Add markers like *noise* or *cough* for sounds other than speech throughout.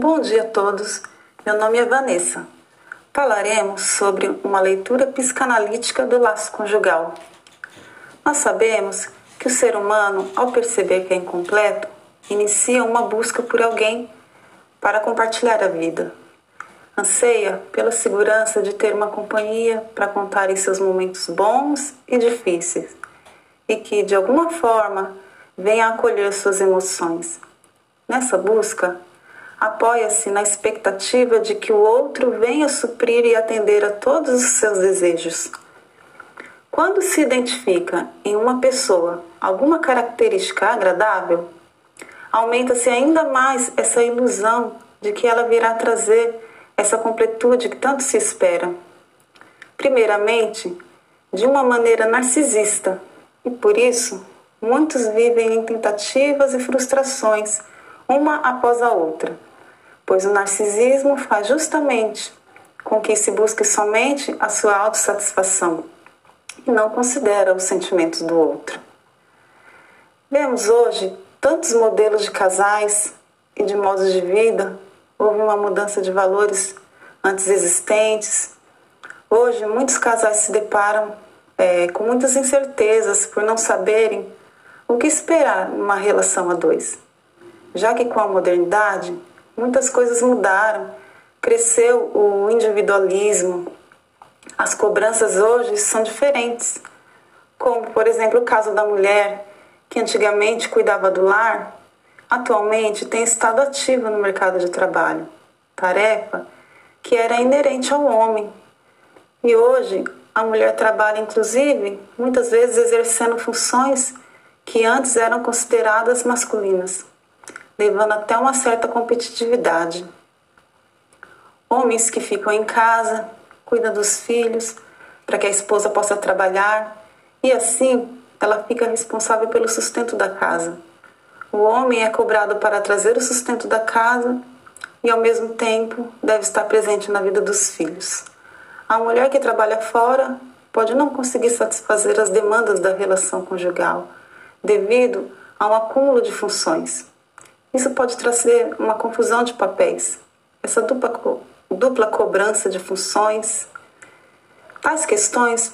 Bom dia a todos. Meu nome é Vanessa. Falaremos sobre uma leitura psicanalítica do laço conjugal. Nós sabemos que o ser humano, ao perceber que é incompleto, inicia uma busca por alguém para compartilhar a vida. Anseia pela segurança de ter uma companhia para contar em seus momentos bons e difíceis e que, de alguma forma, venha acolher suas emoções. Nessa busca, apoia-se na expectativa de que o outro venha suprir e atender a todos os seus desejos. Quando se identifica em uma pessoa alguma característica agradável, aumenta-se ainda mais essa ilusão de que ela virá trazer essa completude que tanto se espera. Primeiramente, de uma maneira narcisista, e por isso muitos vivem em tentativas e frustrações, uma após a outra pois o narcisismo faz justamente com que se busque somente a sua autossatisfação e não considera os sentimentos do outro. Vemos hoje tantos modelos de casais e de modos de vida, houve uma mudança de valores antes existentes. Hoje, muitos casais se deparam é, com muitas incertezas por não saberem o que esperar numa relação a dois, já que com a modernidade Muitas coisas mudaram, cresceu o individualismo. As cobranças hoje são diferentes. Como, por exemplo, o caso da mulher que antigamente cuidava do lar, atualmente tem estado ativa no mercado de trabalho, tarefa que era inerente ao homem. E hoje a mulher trabalha, inclusive, muitas vezes exercendo funções que antes eram consideradas masculinas levando até uma certa competitividade. Homens que ficam em casa, cuidam dos filhos, para que a esposa possa trabalhar e assim ela fica responsável pelo sustento da casa. O homem é cobrado para trazer o sustento da casa e, ao mesmo tempo, deve estar presente na vida dos filhos. A mulher que trabalha fora pode não conseguir satisfazer as demandas da relação conjugal devido a um acúmulo de funções. Isso pode trazer uma confusão de papéis, essa dupla, dupla cobrança de funções. Tais questões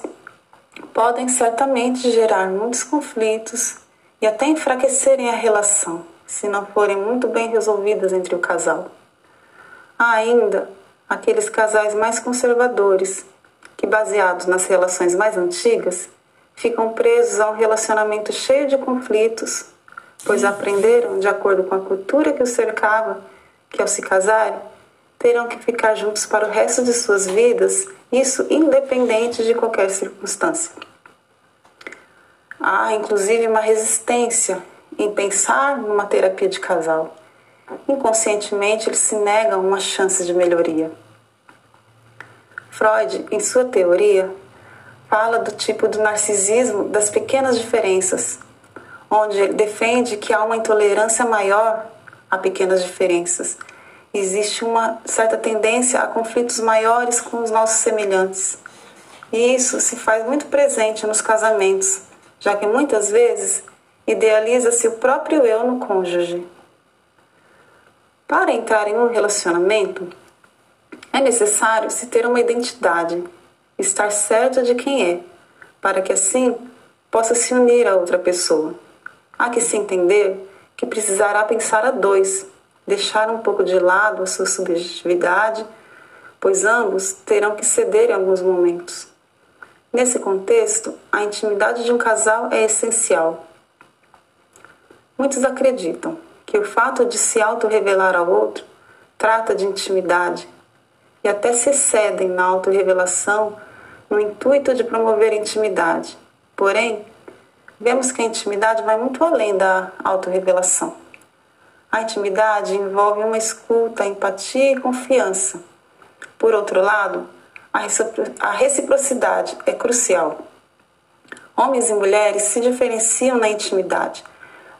podem certamente gerar muitos conflitos e até enfraquecerem a relação, se não forem muito bem resolvidas entre o casal. Há ainda aqueles casais mais conservadores, que, baseados nas relações mais antigas, ficam presos a um relacionamento cheio de conflitos pois aprenderam, de acordo com a cultura que os cercava, que ao se casarem, terão que ficar juntos para o resto de suas vidas, isso independente de qualquer circunstância. Há, inclusive, uma resistência em pensar numa terapia de casal. Inconscientemente, eles se negam uma chance de melhoria. Freud, em sua teoria, fala do tipo do narcisismo das pequenas diferenças, onde defende que há uma intolerância maior a pequenas diferenças. Existe uma certa tendência a conflitos maiores com os nossos semelhantes. E isso se faz muito presente nos casamentos, já que muitas vezes idealiza-se o próprio eu no cônjuge. Para entrar em um relacionamento, é necessário se ter uma identidade, estar certo de quem é, para que assim possa se unir a outra pessoa. Há que se entender que precisará pensar a dois, deixar um pouco de lado a sua subjetividade, pois ambos terão que ceder em alguns momentos. Nesse contexto, a intimidade de um casal é essencial. Muitos acreditam que o fato de se auto-revelar ao outro trata de intimidade e até se excedem na auto-revelação no intuito de promover intimidade. Porém, vemos que a intimidade vai muito além da autorrevelação. A intimidade envolve uma escuta, empatia e confiança. Por outro lado, a reciprocidade é crucial. Homens e mulheres se diferenciam na intimidade.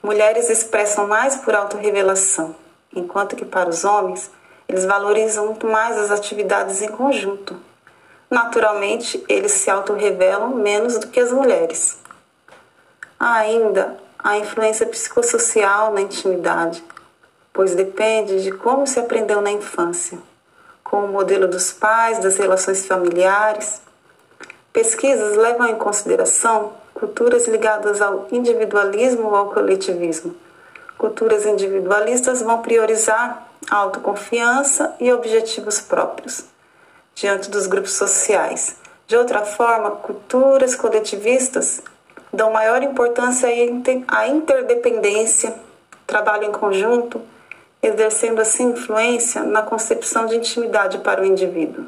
Mulheres expressam mais por autorrevelação, enquanto que para os homens eles valorizam muito mais as atividades em conjunto. Naturalmente, eles se autorrevelam menos do que as mulheres. Há ainda a influência psicossocial na intimidade, pois depende de como se aprendeu na infância, com o modelo dos pais, das relações familiares. Pesquisas levam em consideração culturas ligadas ao individualismo ou ao coletivismo. Culturas individualistas vão priorizar a autoconfiança e objetivos próprios diante dos grupos sociais. De outra forma, culturas coletivistas dão maior importância à interdependência, trabalho em conjunto, exercendo assim influência na concepção de intimidade para o indivíduo.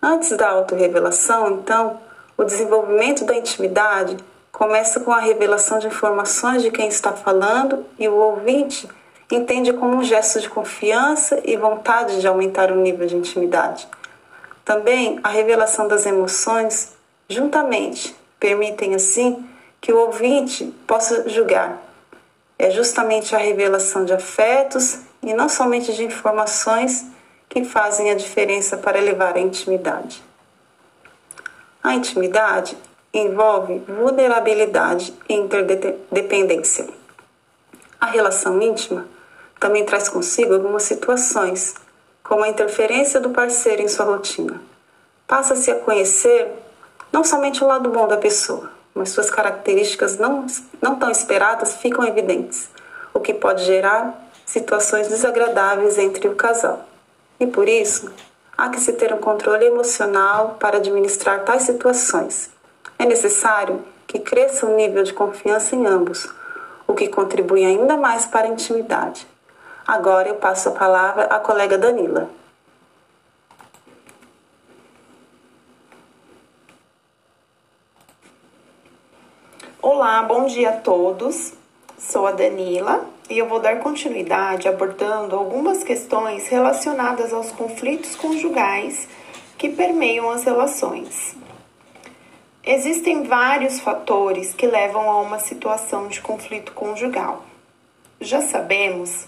Antes da autorrevelação, então, o desenvolvimento da intimidade começa com a revelação de informações de quem está falando e o ouvinte entende como um gesto de confiança e vontade de aumentar o nível de intimidade. Também a revelação das emoções, juntamente, permitem assim que o ouvinte possa julgar. É justamente a revelação de afetos e não somente de informações que fazem a diferença para elevar a intimidade. A intimidade envolve vulnerabilidade e interdependência. A relação íntima também traz consigo algumas situações, como a interferência do parceiro em sua rotina. Passa-se a conhecer não somente o lado bom da pessoa, mas suas características não, não tão esperadas ficam evidentes, o que pode gerar situações desagradáveis entre o casal. E por isso, há que se ter um controle emocional para administrar tais situações. É necessário que cresça o nível de confiança em ambos, o que contribui ainda mais para a intimidade. Agora eu passo a palavra à colega Danila. Olá, bom dia a todos. Sou a Danila e eu vou dar continuidade abordando algumas questões relacionadas aos conflitos conjugais que permeiam as relações. Existem vários fatores que levam a uma situação de conflito conjugal. Já sabemos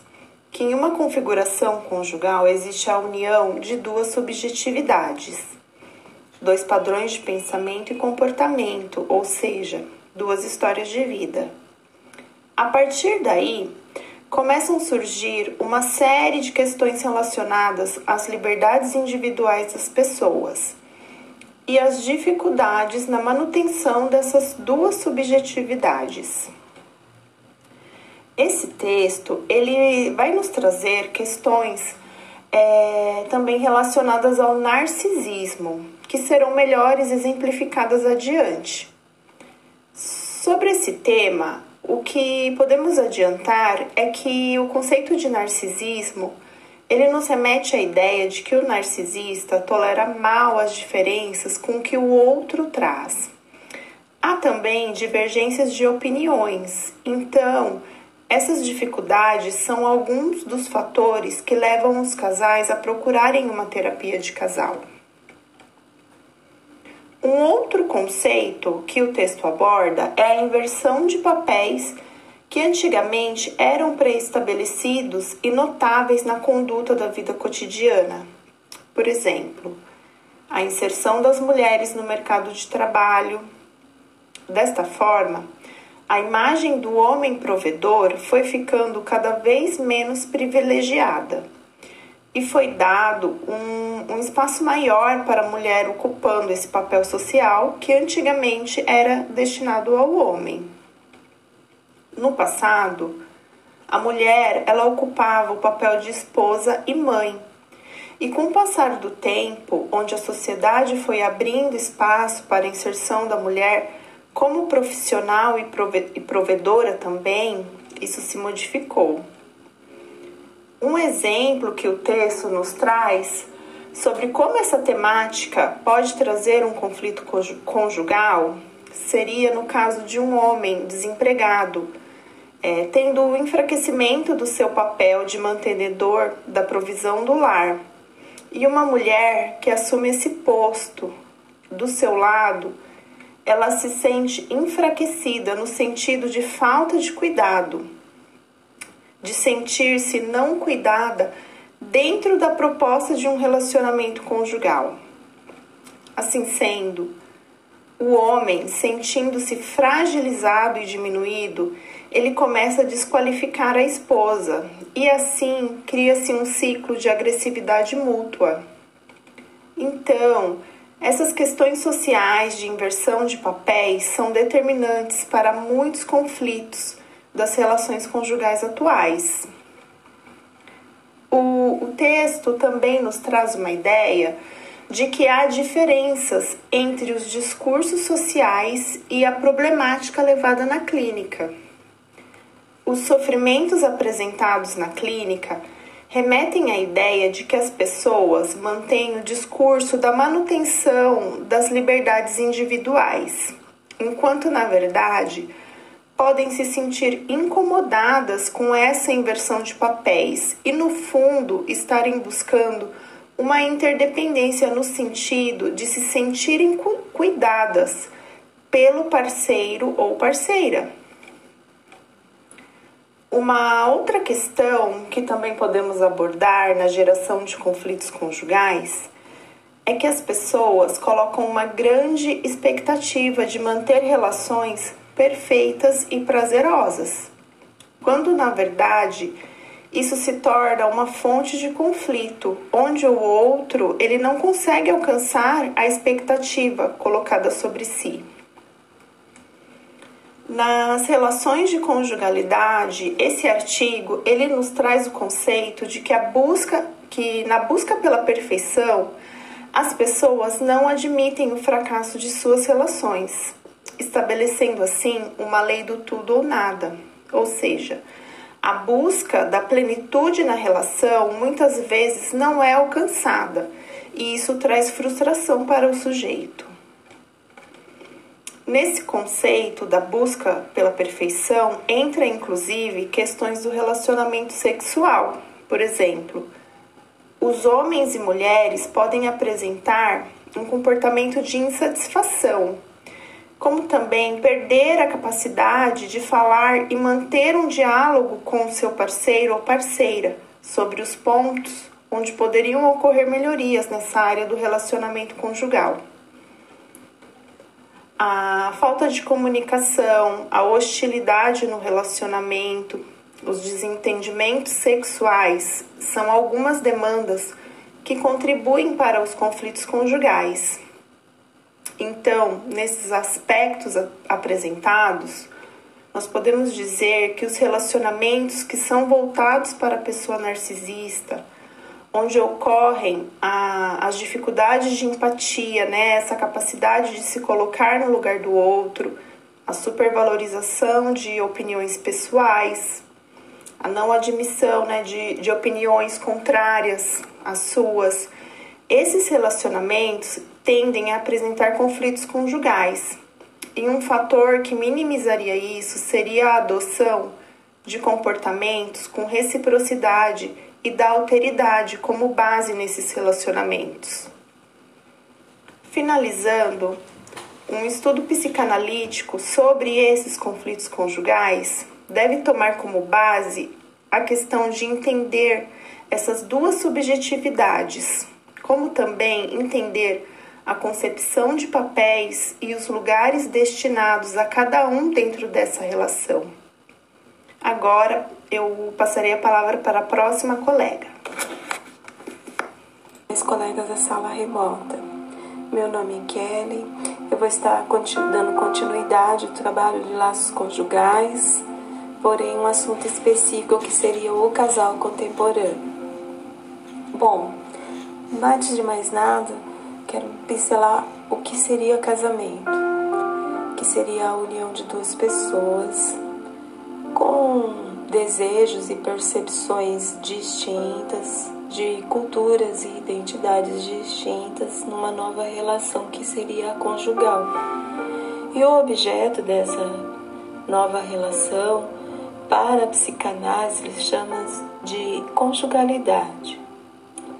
que em uma configuração conjugal existe a união de duas subjetividades, dois padrões de pensamento e comportamento, ou seja, duas histórias de vida. A partir daí, começam a surgir uma série de questões relacionadas às liberdades individuais das pessoas e às dificuldades na manutenção dessas duas subjetividades. Esse texto ele vai nos trazer questões é, também relacionadas ao narcisismo, que serão melhores exemplificadas adiante. Sobre esse tema, o que podemos adiantar é que o conceito de narcisismo ele nos remete à ideia de que o narcisista tolera mal as diferenças com que o outro traz. Há também divergências de opiniões, então essas dificuldades são alguns dos fatores que levam os casais a procurarem uma terapia de casal. Um outro conceito que o texto aborda é a inversão de papéis que antigamente eram pré-estabelecidos e notáveis na conduta da vida cotidiana. Por exemplo, a inserção das mulheres no mercado de trabalho. Desta forma, a imagem do homem provedor foi ficando cada vez menos privilegiada e foi dado um, um, espaço maior para a mulher ocupando esse papel social que antigamente era destinado ao homem. No passado, a mulher ela ocupava o papel de esposa e mãe. E com o passar do tempo, onde a sociedade foi abrindo espaço para a inserção da mulher como profissional e provedora também, isso se modificou. Um exemplo que o texto nos traz sobre como essa temática pode trazer um conflito conjugal seria no caso de um homem desempregado, é, tendo o enfraquecimento do seu papel de mantenedor da provisão do lar, e uma mulher que assume esse posto do seu lado ela se sente enfraquecida no sentido de falta de cuidado, de sentir-se não cuidada dentro da proposta de um relacionamento conjugal. Assim sendo, o homem, sentindo-se fragilizado e diminuído, ele começa a desqualificar a esposa e assim cria-se um ciclo de agressividade mútua. Então, essas questões sociais de inversão de papéis são determinantes para muitos conflitos das relações conjugais atuais. O, o texto também nos traz uma ideia de que há diferenças entre os discursos sociais e a problemática levada na clínica. Os sofrimentos apresentados na clínica remetem à ideia de que as pessoas mantêm o discurso da manutenção das liberdades individuais, enquanto na verdade podem se sentir incomodadas com essa inversão de papéis e, no fundo, estarem buscando uma interdependência no sentido de se sentirem cuidadas pelo parceiro ou parceira. Uma outra questão que também podemos abordar na geração de conflitos conjugais é que as pessoas colocam uma grande expectativa de manter relações perfeitas e prazerosas, quando na verdade isso se torna uma fonte de conflito, onde o outro ele não consegue alcançar a expectativa colocada sobre si. Nas relações de conjugalidade, esse artigo ele nos traz o conceito de que a busca, que na busca pela perfeição, as pessoas não admitem o fracasso de suas relações, estabelecendo assim uma lei do tudo ou nada, ou seja, a busca da plenitude na relação muitas vezes não é alcançada e isso traz frustração para o sujeito. Nesse conceito da busca pela perfeição entra inclusive questões do relacionamento sexual. Por exemplo, os homens e mulheres podem apresentar um comportamento de insatisfação como também perder a capacidade de falar e manter um diálogo com seu parceiro ou parceira sobre os pontos onde poderiam ocorrer melhorias nessa área do relacionamento conjugal. A falta de comunicação, a hostilidade no relacionamento, os desentendimentos sexuais são algumas demandas que contribuem para os conflitos conjugais. Então, nesses aspectos apresentados, nós podemos dizer que os relacionamentos que são voltados para a pessoa narcisista, onde ocorrem a, as dificuldades de empatia, né, essa capacidade de se colocar no lugar do outro, a supervalorização de opiniões pessoais, a não admissão né, de, de opiniões contrárias às suas. Esses relacionamentos tendem a apresentar conflitos conjugais. E um fator que minimizaria isso seria a adoção de comportamentos com reciprocidade e da alteridade como base nesses relacionamentos. Finalizando, um estudo psicanalítico sobre esses conflitos conjugais deve tomar como base a questão de entender essas duas subjetividades, como também entender a concepção de papéis e os lugares destinados a cada um dentro dessa relação. Agora eu passarei a palavra para a próxima colega. Meus colegas da sala remota, meu nome é Kelly, eu vou estar dando continuidade ao trabalho de laços conjugais, porém um assunto específico que seria o casal contemporâneo. Bom, antes de mais nada, quero pincelar o que seria casamento, que seria a união de duas pessoas com desejos e percepções distintas, de culturas e identidades distintas numa nova relação que seria a conjugal. E o objeto dessa nova relação para a psicanálise chama de conjugalidade.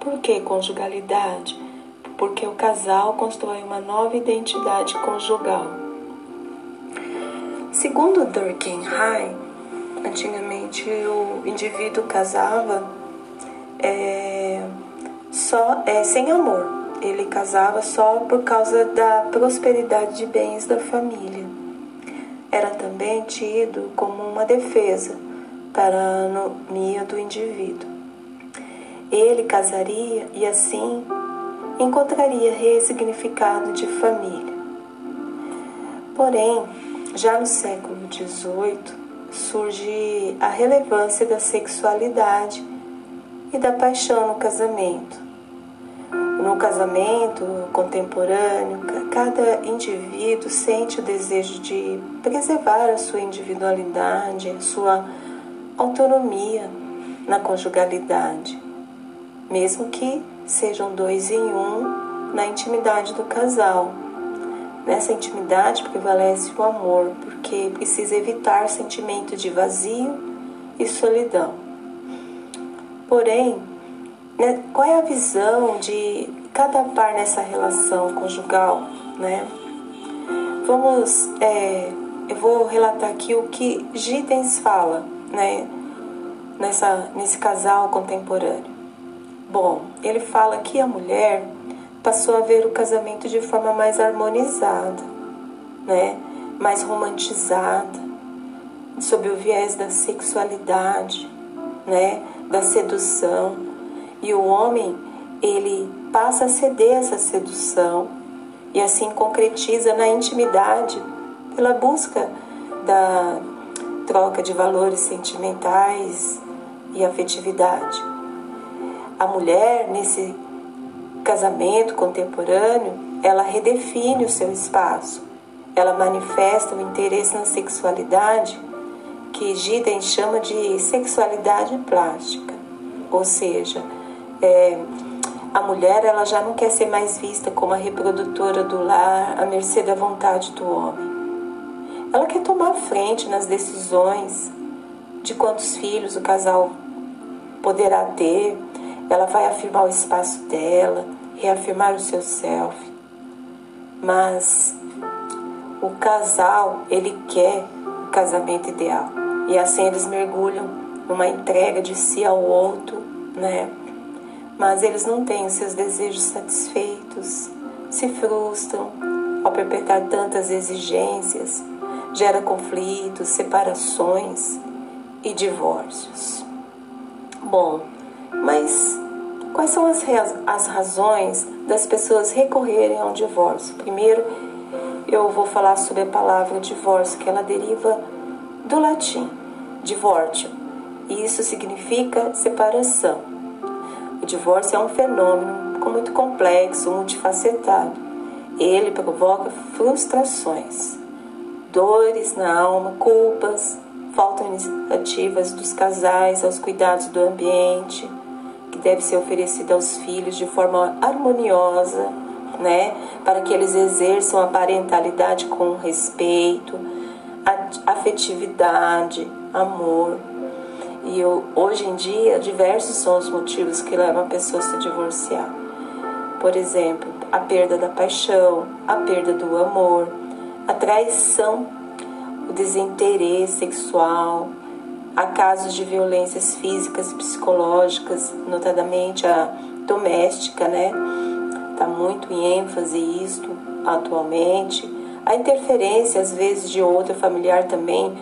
Por que conjugalidade? Porque o casal constrói uma nova identidade conjugal. Segundo Durkheim, antigamente o indivíduo casava é, só é, sem amor. ele casava só por causa da prosperidade de bens da família. Era também tido como uma defesa para a anomia do indivíduo. Ele casaria e assim encontraria resignificado de família. Porém, já no século XVIII surge a relevância da sexualidade e da paixão no casamento. No casamento contemporâneo, cada indivíduo sente o desejo de preservar a sua individualidade, a sua autonomia na conjugalidade, mesmo que sejam dois em um na intimidade do casal. Nessa intimidade prevalece o amor, porque precisa evitar sentimento de vazio e solidão. Porém, né, qual é a visão de cada par nessa relação conjugal, né? Vamos, é, eu vou relatar aqui o que Giddens fala, né? Nessa, nesse casal contemporâneo. Bom, ele fala que a mulher passou a ver o casamento de forma mais harmonizada, né? Mais romantizada, sob o viés da sexualidade, né? Da sedução. E o homem, ele passa a ceder essa sedução e assim concretiza na intimidade pela busca da troca de valores sentimentais e afetividade. A mulher, nesse casamento contemporâneo, ela redefine o seu espaço. Ela manifesta o interesse na sexualidade que Giden chama de sexualidade plástica. Ou seja, é, a mulher ela já não quer ser mais vista como a reprodutora do lar à mercê da vontade do homem. Ela quer tomar frente nas decisões de quantos filhos o casal poderá ter, ela vai afirmar o espaço dela, reafirmar o seu self. Mas o casal, ele quer o casamento ideal. E assim eles mergulham numa entrega de si ao outro, né? Mas eles não têm seus desejos satisfeitos, se frustram ao perpetrar tantas exigências, gera conflitos, separações e divórcios. Bom, mas quais são as, as razões das pessoas recorrerem ao divórcio? Primeiro, eu vou falar sobre a palavra divórcio, que ela deriva do latim, divórcio, e isso significa separação. O divórcio é um fenômeno muito complexo, multifacetado. Ele provoca frustrações, dores na alma, culpas, faltam iniciativas dos casais aos cuidados do ambiente, que deve ser oferecida aos filhos de forma harmoniosa, né, para que eles exerçam a parentalidade com respeito, afetividade, amor. E eu, hoje em dia, diversos são os motivos que levam a pessoa a se divorciar. Por exemplo, a perda da paixão, a perda do amor, a traição o desinteresse sexual, há casos de violências físicas e psicológicas, notadamente a doméstica, né? Está muito em ênfase isto atualmente. A interferência, às vezes, de outra familiar também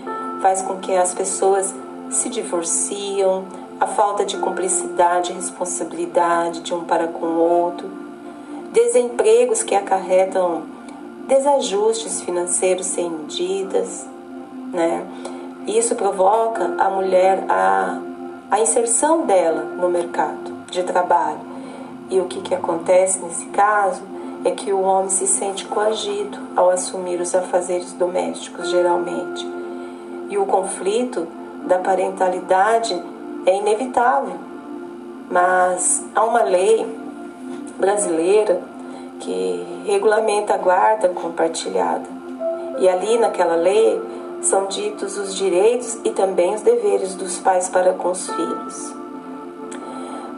faz com que as pessoas se divorciam, a falta de cumplicidade e responsabilidade de um para com o outro, desempregos que acarretam desajustes financeiros sem medidas, né? Isso provoca a mulher a, a inserção dela no mercado de trabalho. E o que, que acontece nesse caso é que o homem se sente coagido ao assumir os afazeres domésticos, geralmente. E o conflito da parentalidade é inevitável. Mas há uma lei brasileira que regulamenta a guarda compartilhada. E ali naquela lei são ditos os direitos e também os deveres dos pais para com os filhos.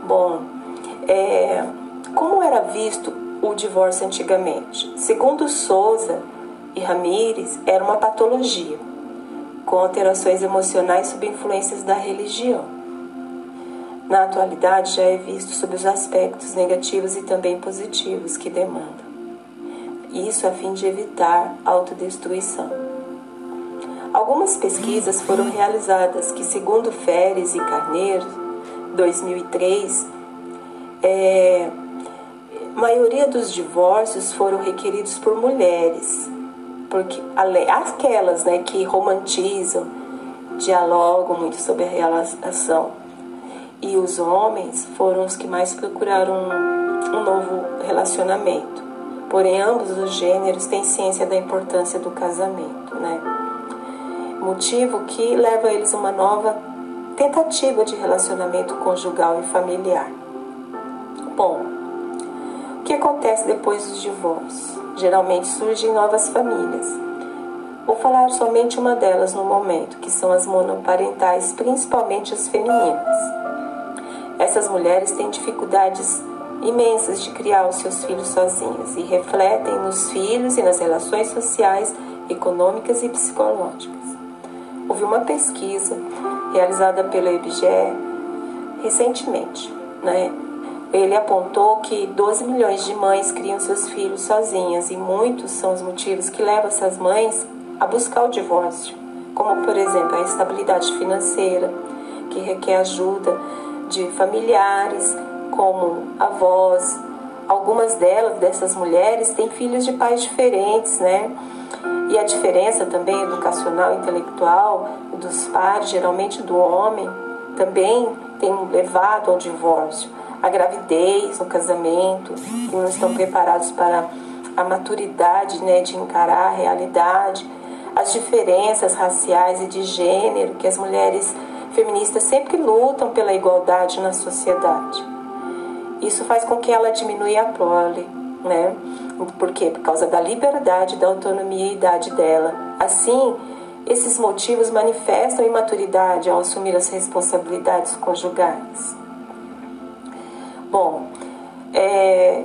Bom, é, como era visto o divórcio antigamente? Segundo Souza e Ramírez, era uma patologia, com alterações emocionais sob influências da religião. na atualidade já é visto sob os aspectos negativos e também positivos que demanda. Isso a fim de evitar autodestruição. Algumas pesquisas foram realizadas que, segundo Feres e Carneiro, 2003, é, a maioria dos divórcios foram requeridos por mulheres, porque aquelas né, que romantizam, dialogam muito sobre a relação, e os homens foram os que mais procuraram um, um novo relacionamento. Porém, ambos os gêneros têm ciência da importância do casamento, né? Motivo que leva eles a uma nova tentativa de relacionamento conjugal e familiar. Bom, o que acontece depois dos divórcios? Geralmente surgem novas famílias. Vou falar somente uma delas no momento, que são as monoparentais, principalmente as femininas. Essas mulheres têm dificuldades imensas de criar os seus filhos sozinhas e refletem nos filhos e nas relações sociais, econômicas e psicológicas. Houve uma pesquisa realizada pelo IBGE recentemente, né? Ele apontou que 12 milhões de mães criam seus filhos sozinhas e muitos são os motivos que levam essas mães a buscar o divórcio, como por exemplo a estabilidade financeira, que requer ajuda de familiares, como avós. Algumas delas, dessas mulheres, têm filhos de pais diferentes, né? E a diferença também educacional intelectual dos pais, geralmente do homem, também tem levado ao divórcio. A gravidez no casamento, que não estão preparados para a maturidade né, de encarar a realidade, as diferenças raciais e de gênero que as mulheres feministas sempre lutam pela igualdade na sociedade. Isso faz com que ela diminua a prole, né? Por quê? Por causa da liberdade, da autonomia e idade dela. Assim, esses motivos manifestam imaturidade ao assumir as responsabilidades conjugais. Bom, é,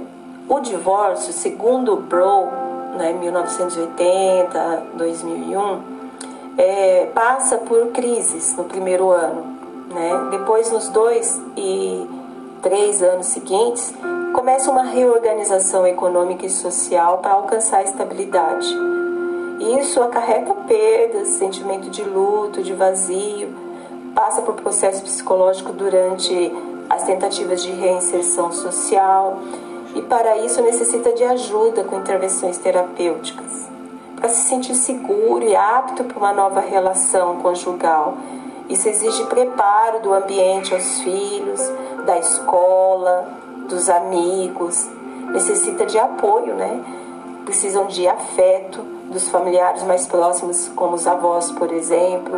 o divórcio, segundo Brough, né, 1980, 2001, é, passa por crises no primeiro ano. Né? Depois, nos dois e três anos seguintes, começa uma reorganização econômica e social para alcançar a estabilidade. Isso acarreta perdas, sentimento de luto, de vazio, passa por processo psicológico durante as tentativas de reinserção social e para isso necessita de ajuda com intervenções terapêuticas para se sentir seguro e apto para uma nova relação conjugal. Isso exige preparo do ambiente aos filhos, da escola, dos amigos, necessita de apoio, né? Precisam de afeto dos familiares mais próximos, como os avós, por exemplo,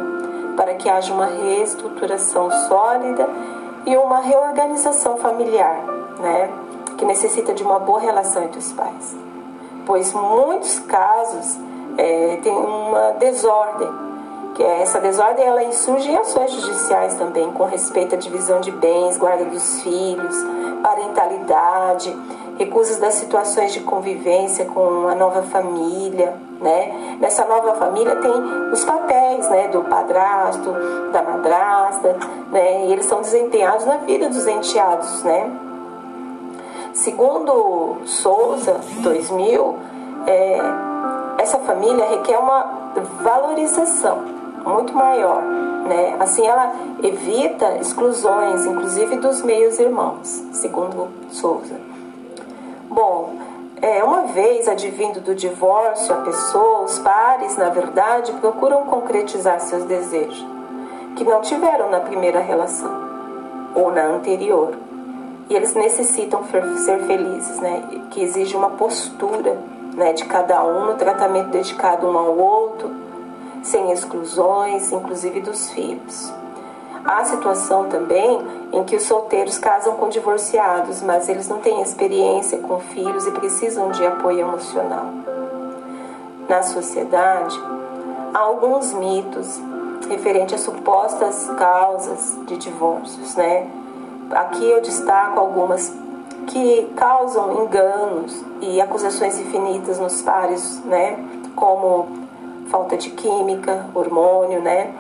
para que haja uma reestruturação sólida e uma reorganização familiar, né? Que necessita de uma boa relação entre os pais. Pois muitos casos é, tem uma desordem, que é essa desordem ela insurge em ações judiciais também, com respeito à divisão de bens, guarda dos filhos, parentalidade, recursos das situações de convivência com a nova família, né? Nessa nova família tem os papéis, né, do padrasto, da madrasta, né? E eles são desempenhados na vida dos enteados, né? Segundo Souza, 2000, é, essa família requer uma valorização muito maior, né? Assim ela evita exclusões, inclusive dos meios irmãos, segundo Souza. Bom, é, uma vez advindo do divórcio, a pessoa, os pares, na verdade, procuram concretizar seus desejos, que não tiveram na primeira relação ou na anterior. E eles necessitam ser felizes, né? Que exige uma postura né, de cada um no tratamento dedicado um ao outro, sem exclusões, inclusive dos filhos. Há situação também em que os solteiros casam com divorciados, mas eles não têm experiência com filhos e precisam de apoio emocional. Na sociedade, há alguns mitos referentes a supostas causas de divórcios, né? Aqui eu destaco algumas que causam enganos e acusações infinitas nos pares, né? Como falta de química, hormônio, né?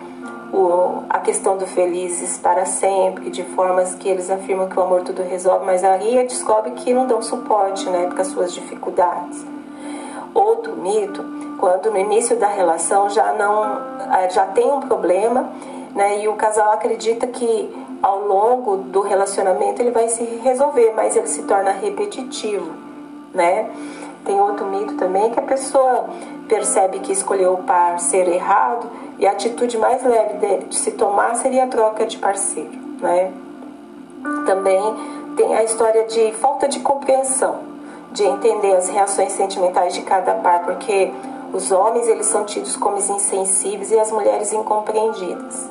o, a questão do felizes para sempre, de formas que eles afirmam que o amor tudo resolve, mas aí descobre que não dão suporte, né, para as suas dificuldades. Outro mito, quando no início da relação já não eh, já tem um problema, né, e o casal acredita que ao longo do relacionamento ele vai se resolver, mas ele se torna repetitivo, né? Tem outro mito também que a pessoa percebe que escolheu o par ser errado e a atitude mais leve de, de se tomar seria a troca de parceiro, né? Também tem a história de falta de compreensão, de entender as reações sentimentais de cada par, porque os homens eles são tidos como insensíveis e as mulheres incompreendidas.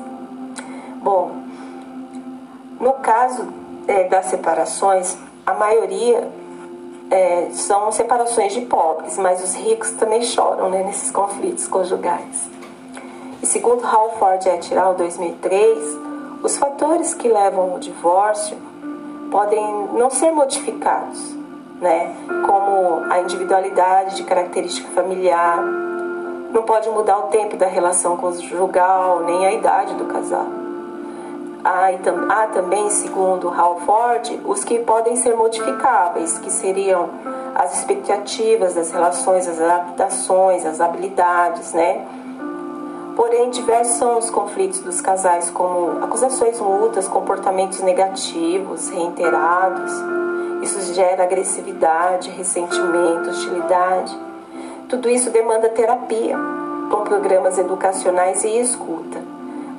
Bom, no caso é, das separações, a maioria é, são separações de pobres, mas os ricos também choram né, nesses conflitos conjugais. E segundo Halford et al. 2003, os fatores que levam ao divórcio podem não ser modificados, né, como a individualidade de característica familiar, não pode mudar o tempo da relação conjugal, nem a idade do casal Há, também, segundo Halford, os que podem ser modificáveis, que seriam as expectativas das relações, as adaptações, as habilidades, né? Porém, diversos são os conflitos dos casais, como acusações mútuas, comportamentos negativos, reiterados. Isso gera agressividade, ressentimento, hostilidade. Tudo isso demanda terapia, com programas educacionais e escuta,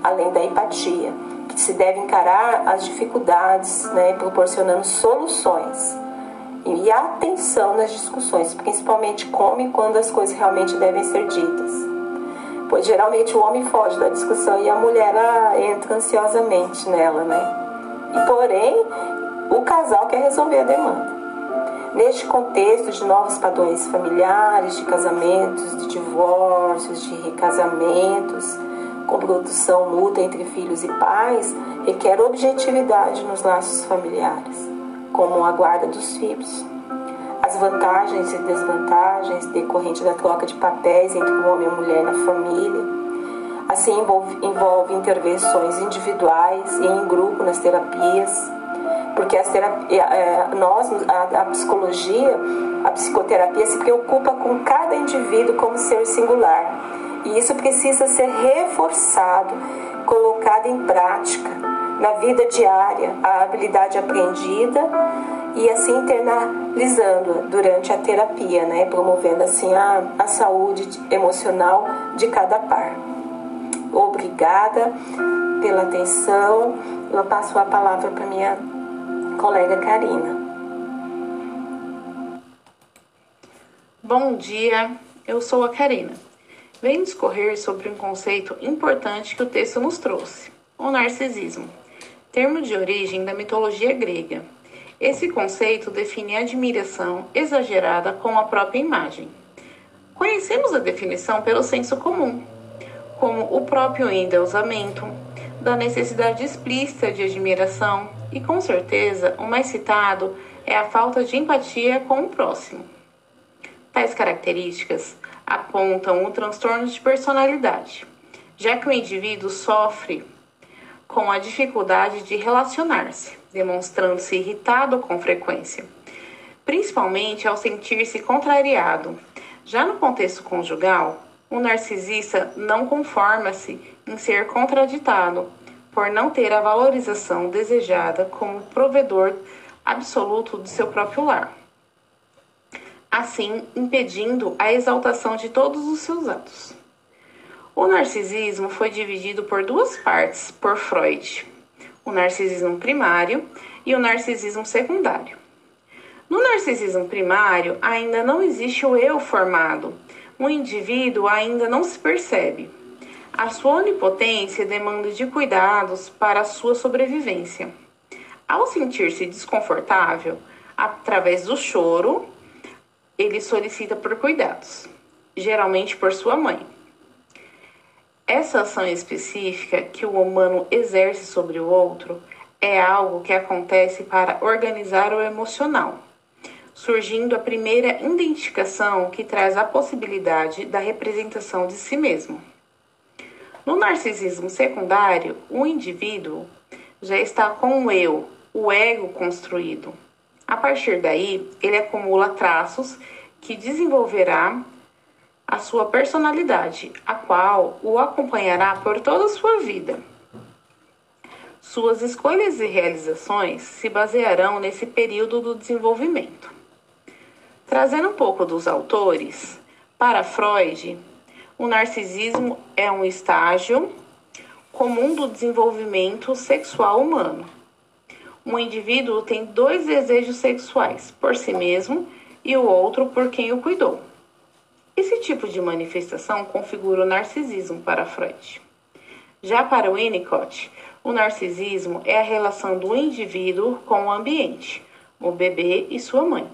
além da empatia que se deve encarar as dificuldades, né, proporcionando soluções e atenção nas discussões, principalmente como e quando as coisas realmente devem ser ditas. Pois geralmente o homem foge da discussão e a mulher entra ansiosamente nela, né? E porém, o casal quer resolver a demanda. Neste contexto de novos padrões familiares, de casamentos, de divórcios, de recasamentos, com produção mútua entre filhos e pais, requer objetividade nos laços familiares, como a guarda dos filhos. As vantagens e desvantagens decorrentes da troca de papéis entre o homem e a mulher na família. Assim, envolve, envolve intervenções individuais e em grupo nas terapias, porque é, nós, a, a psicologia, a psicoterapia se preocupa com cada indivíduo como ser singular e isso precisa ser reforçado, colocado em prática na vida diária, a habilidade aprendida e assim internalizando durante a terapia, né? promovendo assim a, a saúde emocional de cada par. Obrigada pela atenção. Eu passo a palavra para minha colega Karina. Bom dia, eu sou a Karina vem discorrer sobre um conceito importante que o texto nos trouxe: o narcisismo, termo de origem da mitologia grega. Esse conceito define a admiração exagerada com a própria imagem. Conhecemos a definição pelo senso comum, como o próprio endeusamento, da necessidade explícita de admiração e, com certeza, o mais citado é a falta de empatia com o próximo. Tais características apontam o transtorno de personalidade, já que o indivíduo sofre com a dificuldade de relacionar-se, demonstrando-se irritado com frequência, principalmente ao sentir-se contrariado. Já no contexto conjugal, o narcisista não conforma-se em ser contraditado por não ter a valorização desejada como provedor absoluto do seu próprio lar assim impedindo a exaltação de todos os seus atos. O narcisismo foi dividido por duas partes por Freud: o narcisismo primário e o narcisismo secundário. No narcisismo primário, ainda não existe o eu formado, o indivíduo ainda não se percebe. A sua onipotência demanda de cuidados para a sua sobrevivência. Ao sentir-se desconfortável, através do choro, ele solicita por cuidados, geralmente por sua mãe. Essa ação específica que o humano exerce sobre o outro é algo que acontece para organizar o emocional, surgindo a primeira identificação que traz a possibilidade da representação de si mesmo. No narcisismo secundário, o indivíduo já está com o eu, o ego construído. A partir daí, ele acumula traços que desenvolverá a sua personalidade, a qual o acompanhará por toda a sua vida. Suas escolhas e realizações se basearão nesse período do desenvolvimento. Trazendo um pouco dos autores, para Freud, o narcisismo é um estágio comum do desenvolvimento sexual humano. Um indivíduo tem dois desejos sexuais, por si mesmo e o outro por quem o cuidou. Esse tipo de manifestação configura o narcisismo para Freud. Já para Winnicott, o narcisismo é a relação do indivíduo com o ambiente, o bebê e sua mãe.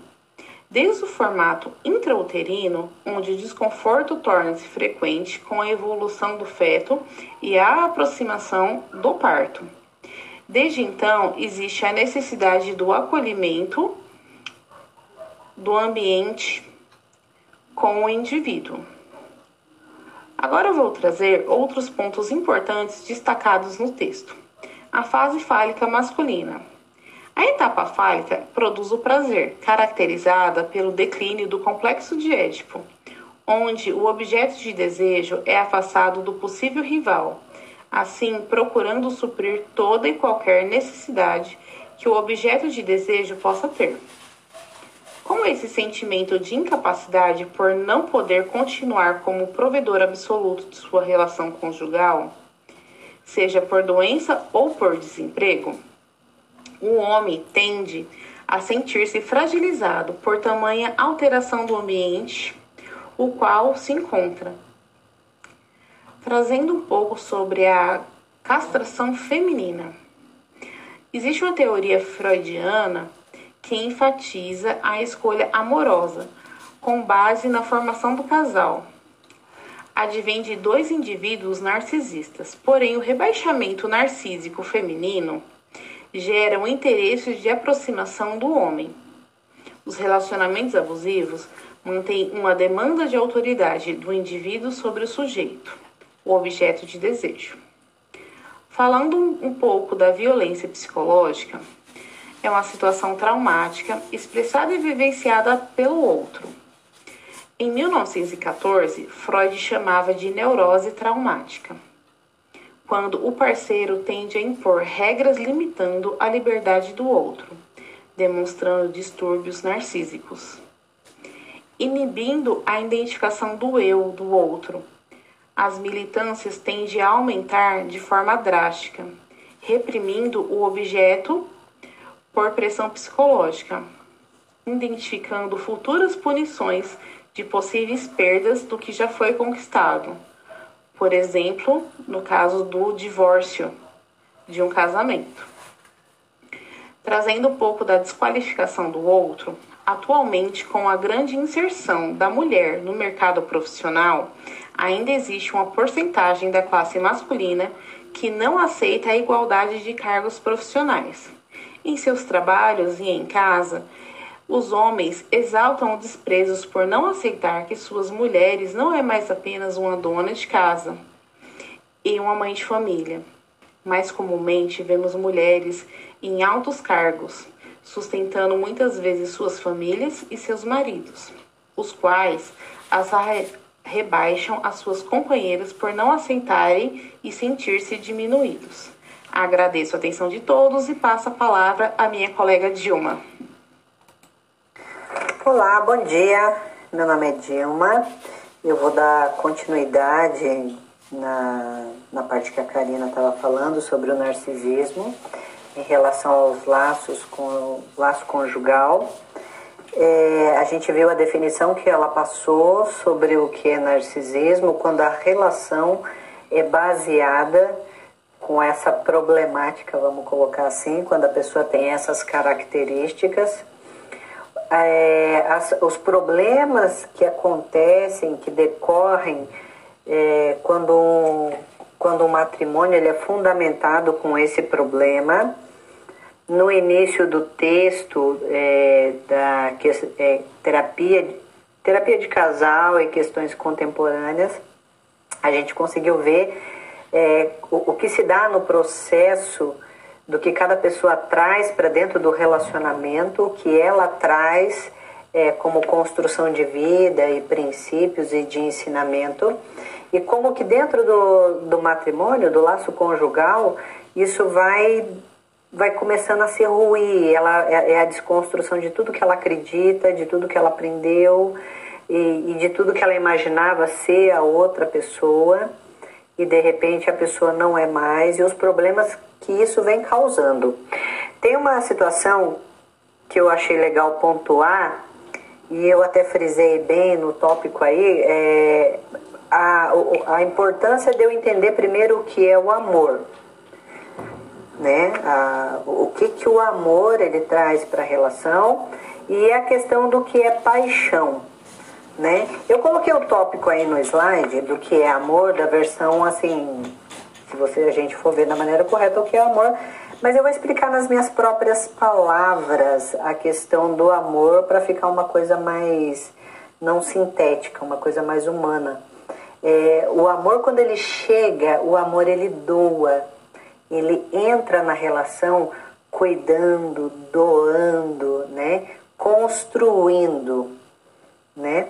Desde o formato intrauterino, onde o desconforto torna-se frequente com a evolução do feto e a aproximação do parto. Desde então, existe a necessidade do acolhimento do ambiente com o indivíduo. Agora eu vou trazer outros pontos importantes destacados no texto. A fase fálica masculina. A etapa fálica produz o prazer, caracterizada pelo declínio do complexo de Édipo, onde o objeto de desejo é afastado do possível rival, assim procurando suprir toda e qualquer necessidade que o objeto de desejo possa ter. Com esse sentimento de incapacidade por não poder continuar como provedor absoluto de sua relação conjugal, seja por doença ou por desemprego, o homem tende a sentir-se fragilizado por tamanha alteração do ambiente o qual se encontra. Trazendo um pouco sobre a castração feminina. Existe uma teoria freudiana que enfatiza a escolha amorosa, com base na formação do casal. Advém de dois indivíduos narcisistas, porém o rebaixamento narcísico feminino geram interesses de aproximação do homem. Os relacionamentos abusivos mantêm uma demanda de autoridade do indivíduo sobre o sujeito, o objeto de desejo. Falando um pouco da violência psicológica, é uma situação traumática expressada e vivenciada pelo outro. Em 1914, Freud chamava de neurose traumática quando o parceiro tende a impor regras limitando a liberdade do outro, demonstrando distúrbios narcísicos, inibindo a identificação do eu do outro. As militâncias tendem a aumentar de forma drástica, reprimindo o objeto por pressão psicológica, identificando futuras punições de possíveis perdas do que já foi conquistado por exemplo, no caso do divórcio de um casamento. Trazendo um pouco da desqualificação do outro, atualmente, com a grande inserção da mulher no mercado profissional, ainda existe uma porcentagem da classe masculina que não aceita a igualdade de cargos profissionais. Em seus trabalhos e em casa, os homens exaltam o desprezo por não aceitar que suas mulheres não é mais apenas uma dona de casa e uma mãe de família. Mais comumente vemos mulheres em altos cargos, sustentando muitas vezes suas famílias e seus maridos, os quais as rebaixam às suas companheiras por não aceitarem e sentir-se diminuídos. Agradeço a atenção de todos e passo a palavra à minha colega Dilma. Olá, bom dia. Meu nome é Dilma. Eu vou dar continuidade na, na parte que a Karina estava falando sobre o narcisismo em relação aos laços com o laço conjugal. É, a gente viu a definição que ela passou sobre o que é narcisismo quando a relação é baseada com essa problemática, vamos colocar assim, quando a pessoa tem essas características é, as, os problemas que acontecem, que decorrem é, quando, quando um matrimônio ele é fundamentado com esse problema. No início do texto é, da é, terapia, terapia de casal e questões contemporâneas, a gente conseguiu ver é, o, o que se dá no processo do que cada pessoa traz para dentro do relacionamento, o que ela traz é, como construção de vida e princípios e de ensinamento, e como que dentro do, do matrimônio, do laço conjugal, isso vai vai começando a se ruir, ela é, é a desconstrução de tudo que ela acredita, de tudo que ela aprendeu e, e de tudo que ela imaginava ser a outra pessoa. E de repente a pessoa não é mais e os problemas que isso vem causando. Tem uma situação que eu achei legal pontuar e eu até frisei bem no tópico aí, é a, a importância de eu entender primeiro o que é o amor né? A, o que, que o amor ele traz para a relação e a questão do que é paixão, né? Eu coloquei o tópico aí no slide do que é amor, da versão assim, se você a gente for ver da maneira correta o que é amor, mas eu vou explicar nas minhas próprias palavras a questão do amor para ficar uma coisa mais não sintética, uma coisa mais humana. É, o amor quando ele chega, o amor ele doa, ele entra na relação cuidando, doando, né? construindo, né?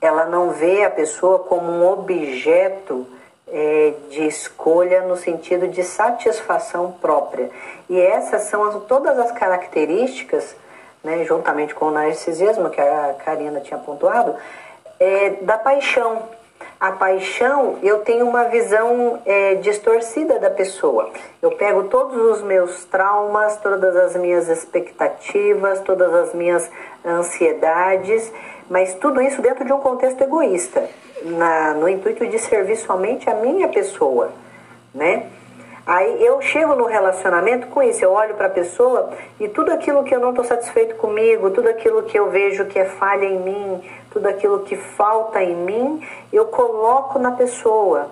Ela não vê a pessoa como um objeto é, de escolha no sentido de satisfação própria. E essas são as, todas as características, né, juntamente com o narcisismo que a Karina tinha pontuado, é, da paixão a paixão, eu tenho uma visão é, distorcida da pessoa. Eu pego todos os meus traumas, todas as minhas expectativas, todas as minhas ansiedades, mas tudo isso dentro de um contexto egoísta, na, no intuito de servir somente a minha pessoa, né? Aí eu chego no relacionamento com isso, eu olho para a pessoa e tudo aquilo que eu não estou satisfeito comigo, tudo aquilo que eu vejo que é falha em mim, tudo aquilo que falta em mim, eu coloco na pessoa.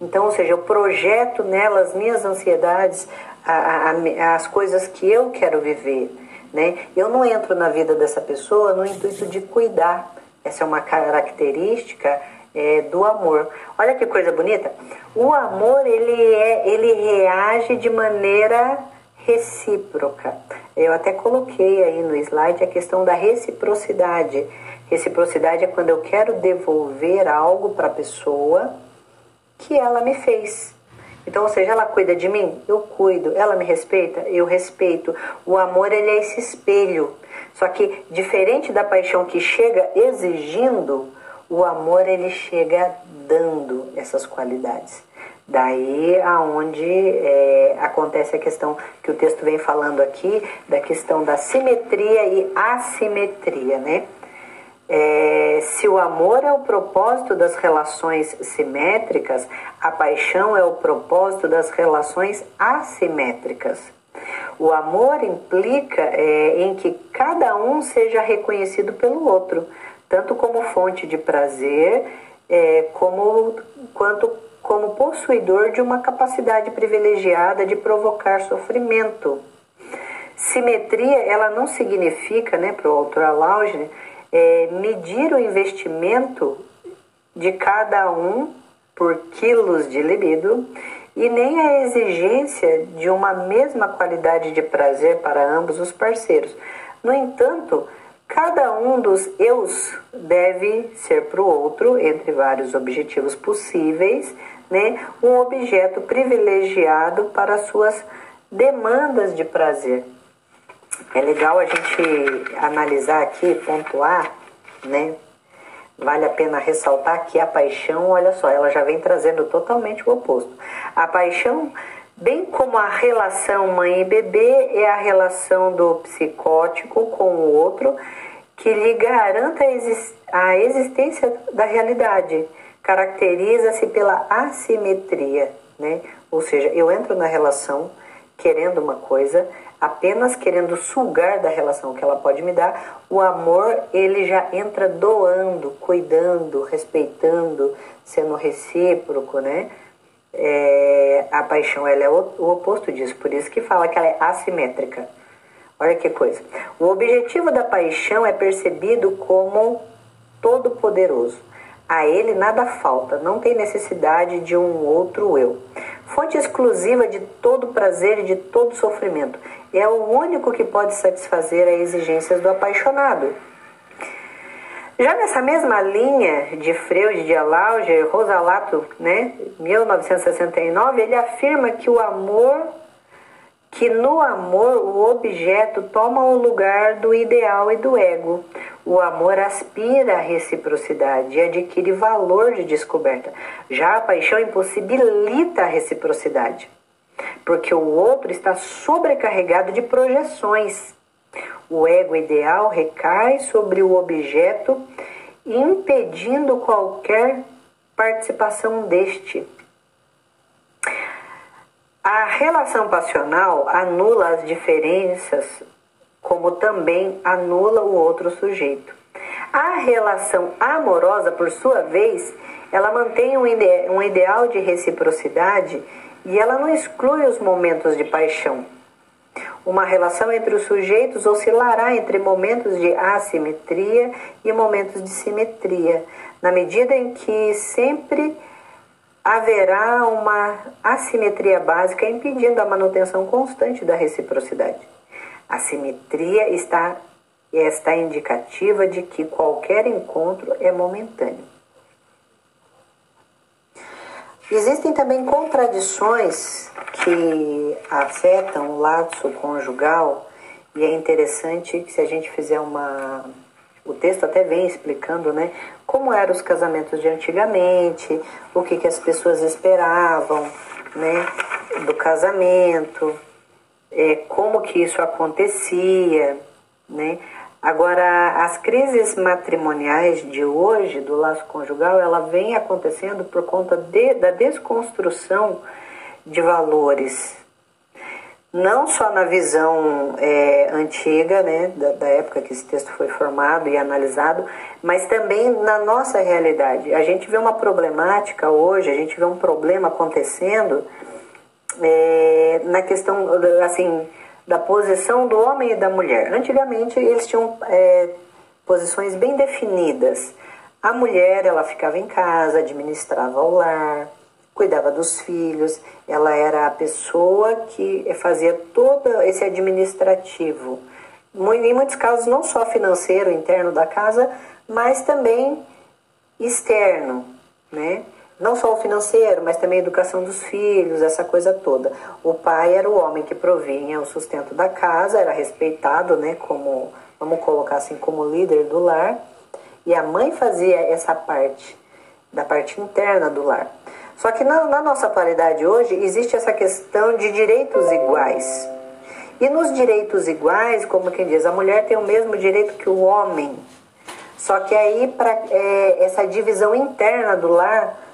Então, ou seja, eu projeto nela as minhas ansiedades, a, a, as coisas que eu quero viver. Né? Eu não entro na vida dessa pessoa no intuito de cuidar. Essa é uma característica é, do amor. Olha que coisa bonita. O amor ele é, ele reage de maneira recíproca. Eu até coloquei aí no slide a questão da reciprocidade. Reciprocidade é quando eu quero devolver algo para a pessoa que ela me fez. Então, ou seja, ela cuida de mim, eu cuido. Ela me respeita, eu respeito. O amor ele é esse espelho. Só que diferente da paixão que chega exigindo, o amor ele chega dando essas qualidades. Daí aonde é, acontece a questão que o texto vem falando aqui, da questão da simetria e assimetria, né? É, se o amor é o propósito das relações simétricas, a paixão é o propósito das relações assimétricas. O amor implica é, em que cada um seja reconhecido pelo outro, tanto como fonte de prazer, é, como, quanto como possuidor de uma capacidade privilegiada de provocar sofrimento. Simetria, ela não significa, né, para o autor Alaugene, é, medir o investimento de cada um por quilos de libido e nem a exigência de uma mesma qualidade de prazer para ambos os parceiros. No entanto, cada um dos eus deve ser para o outro, entre vários objetivos possíveis, né, um objeto privilegiado para suas demandas de prazer. É legal a gente analisar aqui, pontuar, né? Vale a pena ressaltar que a paixão, olha só, ela já vem trazendo totalmente o oposto. A paixão, bem como a relação mãe e bebê, é a relação do psicótico com o outro que lhe garanta a existência da realidade. Caracteriza-se pela assimetria, né? Ou seja, eu entro na relação querendo uma coisa, apenas querendo sugar da relação que ela pode me dar, o amor ele já entra doando, cuidando, respeitando, sendo recíproco, né? É, a paixão ela é o, o oposto disso, por isso que fala que ela é assimétrica. Olha que coisa. O objetivo da paixão é percebido como todo-poderoso. A ele nada falta, não tem necessidade de um outro eu. Fonte exclusiva de todo prazer e de todo sofrimento. É o único que pode satisfazer as exigências do apaixonado. Já nessa mesma linha de Freud, de Alauger, Rosalato, né, 1969, ele afirma que o amor que no amor o objeto toma o lugar do ideal e do ego. O amor aspira à reciprocidade e adquire valor de descoberta. Já a paixão impossibilita a reciprocidade, porque o outro está sobrecarregado de projeções. O ego ideal recai sobre o objeto, impedindo qualquer participação deste. A relação passional anula as diferenças, como também anula o outro sujeito. A relação amorosa, por sua vez, ela mantém um, ide um ideal de reciprocidade e ela não exclui os momentos de paixão. Uma relação entre os sujeitos oscilará entre momentos de assimetria e momentos de simetria, na medida em que sempre haverá uma assimetria básica impedindo a manutenção constante da reciprocidade. A simetria está, está indicativa de que qualquer encontro é momentâneo. Existem também contradições que afetam o laço conjugal e é interessante que se a gente fizer uma o texto até vem explicando, né, como eram os casamentos de antigamente, o que, que as pessoas esperavam, né, do casamento, é, como que isso acontecia, né. Agora, as crises matrimoniais de hoje, do laço conjugal, ela vem acontecendo por conta de, da desconstrução de valores, não só na visão é, antiga, né, da, da, época que esse texto foi formado e analisado, mas também na nossa realidade. A gente vê uma problemática hoje, a gente vê um problema acontecendo é, na questão, assim, da posição do homem e da mulher. Antigamente eles tinham é, posições bem definidas. A mulher, ela ficava em casa, administrava o lar, cuidava dos filhos, ela era a pessoa que fazia todo esse administrativo. Em muitos casos, não só financeiro, interno da casa, mas também externo, né? Não só o financeiro, mas também a educação dos filhos, essa coisa toda. O pai era o homem que provinha o sustento da casa, era respeitado, né, como, vamos colocar assim, como líder do lar, e a mãe fazia essa parte, da parte interna do lar. Só que na, na nossa atualidade hoje existe essa questão de direitos iguais. E nos direitos iguais, como quem diz, a mulher tem o mesmo direito que o homem. Só que aí, para é, essa divisão interna do lar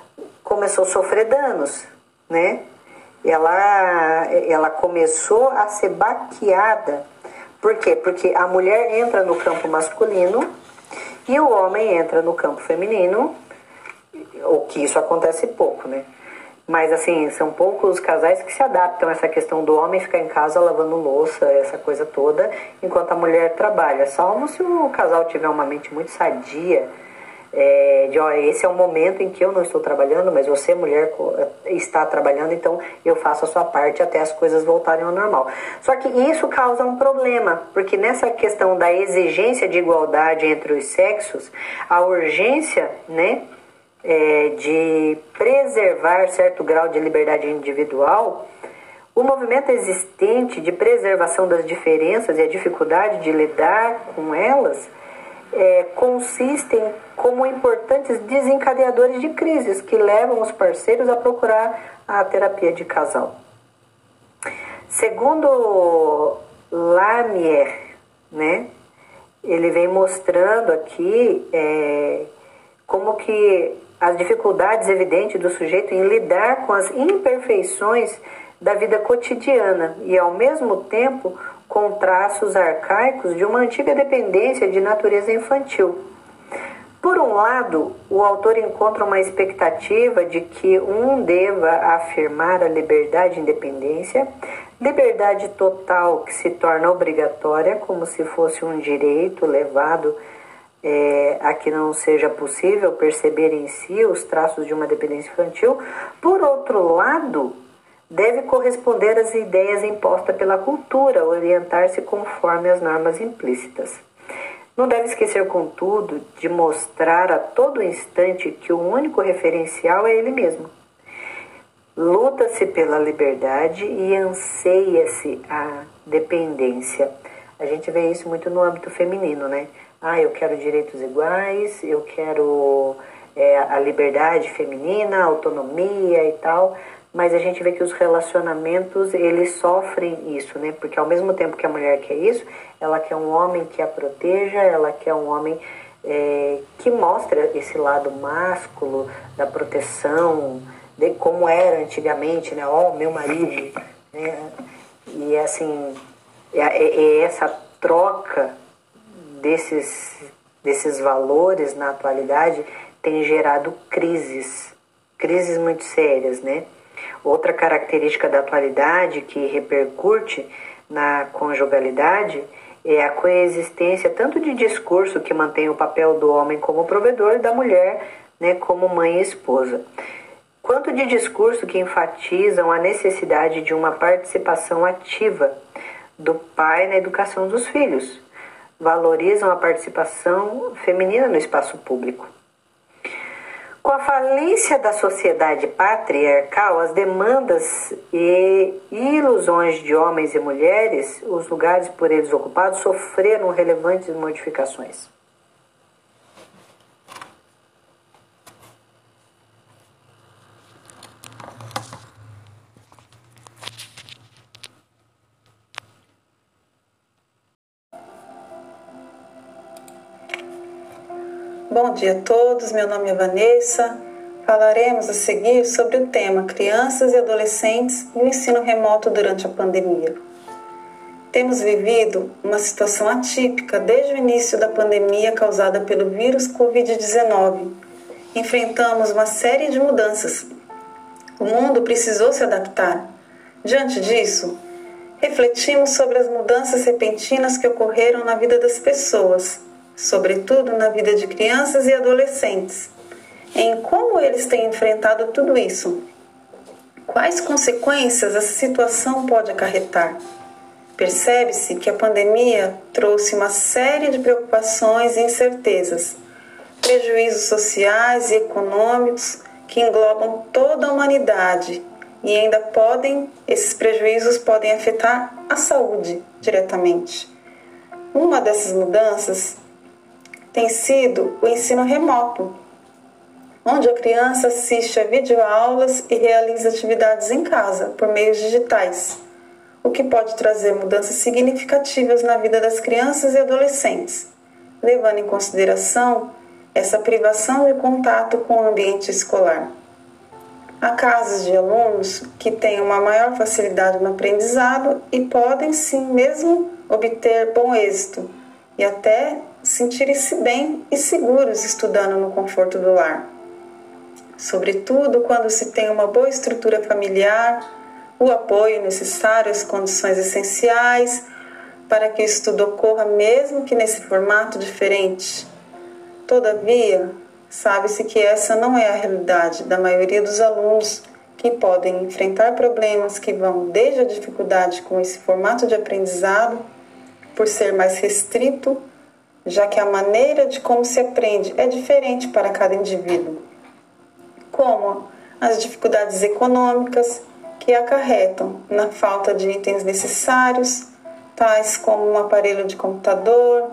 começou a sofrer danos, né? Ela, ela começou a ser baqueada. Por quê? Porque a mulher entra no campo masculino e o homem entra no campo feminino ou que isso acontece pouco, né? Mas assim, são poucos casais que se adaptam a essa questão do homem ficar em casa lavando louça, essa coisa toda, enquanto a mulher trabalha. Salvo se o casal tiver uma mente muito sadia, é, de ó, esse é o momento em que eu não estou trabalhando, mas você, mulher, está trabalhando, então eu faço a sua parte até as coisas voltarem ao normal. Só que isso causa um problema, porque nessa questão da exigência de igualdade entre os sexos, a urgência, né? é, de preservar certo grau de liberdade individual, o movimento existente de preservação das diferenças e a dificuldade de lidar com elas é, consistem como importantes desencadeadores de crises que levam os parceiros a procurar a terapia de casal. Segundo Lamier, né, ele vem mostrando aqui é, como que as dificuldades evidentes do sujeito em lidar com as imperfeições da vida cotidiana e, ao mesmo tempo, com traços arcaicos de uma antiga dependência de natureza infantil. Por um lado, o autor encontra uma expectativa de que um deva afirmar a liberdade e independência, liberdade total que se torna obrigatória, como se fosse um direito levado é, a que não seja possível perceber em si os traços de uma dependência infantil, por outro lado, deve corresponder às ideias impostas pela cultura, orientar-se conforme as normas implícitas. Não deve esquecer, contudo, de mostrar a todo instante que o único referencial é ele mesmo. Luta-se pela liberdade e anseia-se a dependência. A gente vê isso muito no âmbito feminino, né? Ah, eu quero direitos iguais, eu quero é, a liberdade feminina, a autonomia e tal, mas a gente vê que os relacionamentos eles sofrem isso, né? Porque ao mesmo tempo que a mulher quer isso, ela quer um homem que a proteja, ela quer um homem é, que mostra esse lado másculo da proteção, de como era antigamente, né? Ó, oh, meu marido, né? E assim, é, é, é essa troca desses, desses valores na atualidade tem gerado crises, crises muito sérias, né? Outra característica da atualidade que repercute na conjugalidade é a coexistência tanto de discurso que mantém o papel do homem como provedor e da mulher né, como mãe e esposa, quanto de discurso que enfatizam a necessidade de uma participação ativa do pai na educação dos filhos, valorizam a participação feminina no espaço público. Com a falência da sociedade patriarcal, as demandas e ilusões de homens e mulheres, os lugares por eles ocupados, sofreram relevantes modificações. Bom dia a todos, meu nome é Vanessa. Falaremos a seguir sobre o tema Crianças e Adolescentes e o ensino remoto durante a pandemia. Temos vivido uma situação atípica desde o início da pandemia causada pelo vírus Covid-19. Enfrentamos uma série de mudanças. O mundo precisou se adaptar. Diante disso, refletimos sobre as mudanças repentinas que ocorreram na vida das pessoas sobretudo na vida de crianças e adolescentes, em como eles têm enfrentado tudo isso. Quais consequências essa situação pode acarretar? Percebe-se que a pandemia trouxe uma série de preocupações e incertezas, prejuízos sociais e econômicos que englobam toda a humanidade e ainda podem, esses prejuízos podem afetar a saúde diretamente. Uma dessas mudanças tem sido o ensino remoto, onde a criança assiste a videoaulas e realiza atividades em casa por meios digitais, o que pode trazer mudanças significativas na vida das crianças e adolescentes, levando em consideração essa privação de contato com o ambiente escolar. Há casos de alunos que têm uma maior facilidade no aprendizado e podem sim mesmo obter bom êxito e até sentirem-se bem e seguros estudando no conforto do lar. Sobretudo quando se tem uma boa estrutura familiar, o apoio necessário, as condições essenciais para que o estudo ocorra, mesmo que nesse formato diferente. Todavia, sabe-se que essa não é a realidade da maioria dos alunos que podem enfrentar problemas que vão desde a dificuldade com esse formato de aprendizado, por ser mais restrito já que a maneira de como se aprende é diferente para cada indivíduo, como as dificuldades econômicas que acarretam na falta de itens necessários, tais como um aparelho de computador,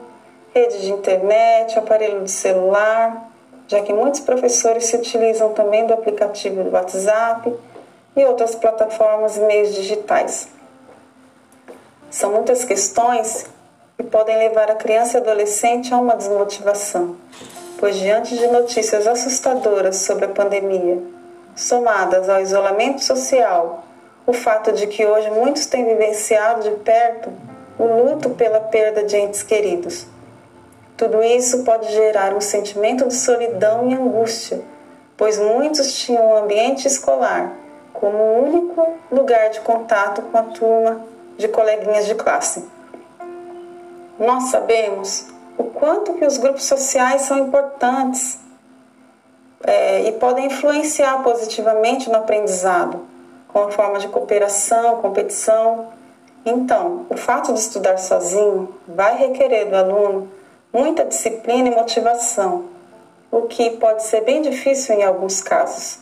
rede de internet, aparelho de celular, já que muitos professores se utilizam também do aplicativo do WhatsApp e outras plataformas e meios digitais. São muitas questões e podem levar a criança e adolescente a uma desmotivação, pois diante de notícias assustadoras sobre a pandemia, somadas ao isolamento social, o fato de que hoje muitos têm vivenciado de perto o luto pela perda de entes queridos. Tudo isso pode gerar um sentimento de solidão e angústia, pois muitos tinham o ambiente escolar como o único lugar de contato com a turma de coleguinhas de classe. Nós sabemos o quanto que os grupos sociais são importantes é, e podem influenciar positivamente no aprendizado, com a forma de cooperação, competição. Então, o fato de estudar sozinho vai requerer do aluno muita disciplina e motivação, o que pode ser bem difícil em alguns casos.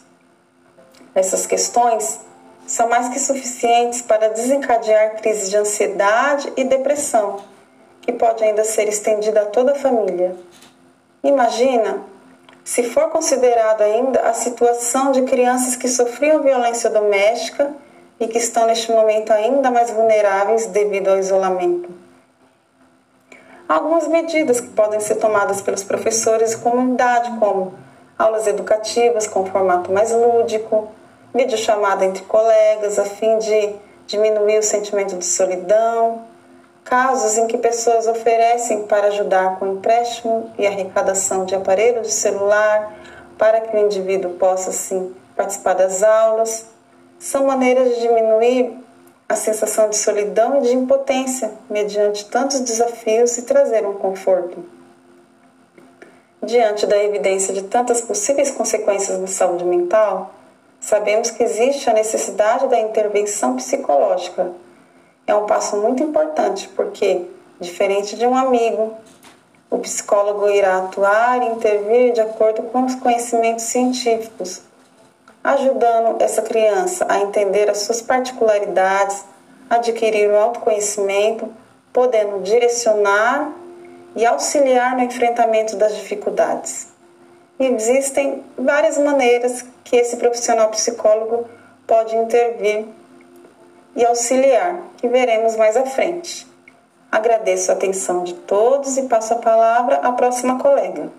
Essas questões são mais que suficientes para desencadear crises de ansiedade e depressão, que pode ainda ser estendida a toda a família. Imagina se for considerado ainda a situação de crianças que sofriam violência doméstica e que estão neste momento ainda mais vulneráveis devido ao isolamento. Algumas medidas que podem ser tomadas pelos professores e comunidade, como aulas educativas com formato mais lúdico, videochamada entre colegas a fim de diminuir o sentimento de solidão, casos em que pessoas oferecem para ajudar com empréstimo e arrecadação de aparelho de celular para que o indivíduo possa sim participar das aulas, são maneiras de diminuir a sensação de solidão e de impotência mediante tantos desafios e trazer um conforto. Diante da evidência de tantas possíveis consequências na saúde mental, sabemos que existe a necessidade da intervenção psicológica é um passo muito importante, porque, diferente de um amigo, o psicólogo irá atuar e intervir de acordo com os conhecimentos científicos, ajudando essa criança a entender as suas particularidades, adquirir o autoconhecimento, podendo direcionar e auxiliar no enfrentamento das dificuldades. Existem várias maneiras que esse profissional psicólogo pode intervir e auxiliar, que veremos mais à frente. Agradeço a atenção de todos e passo a palavra à próxima colega.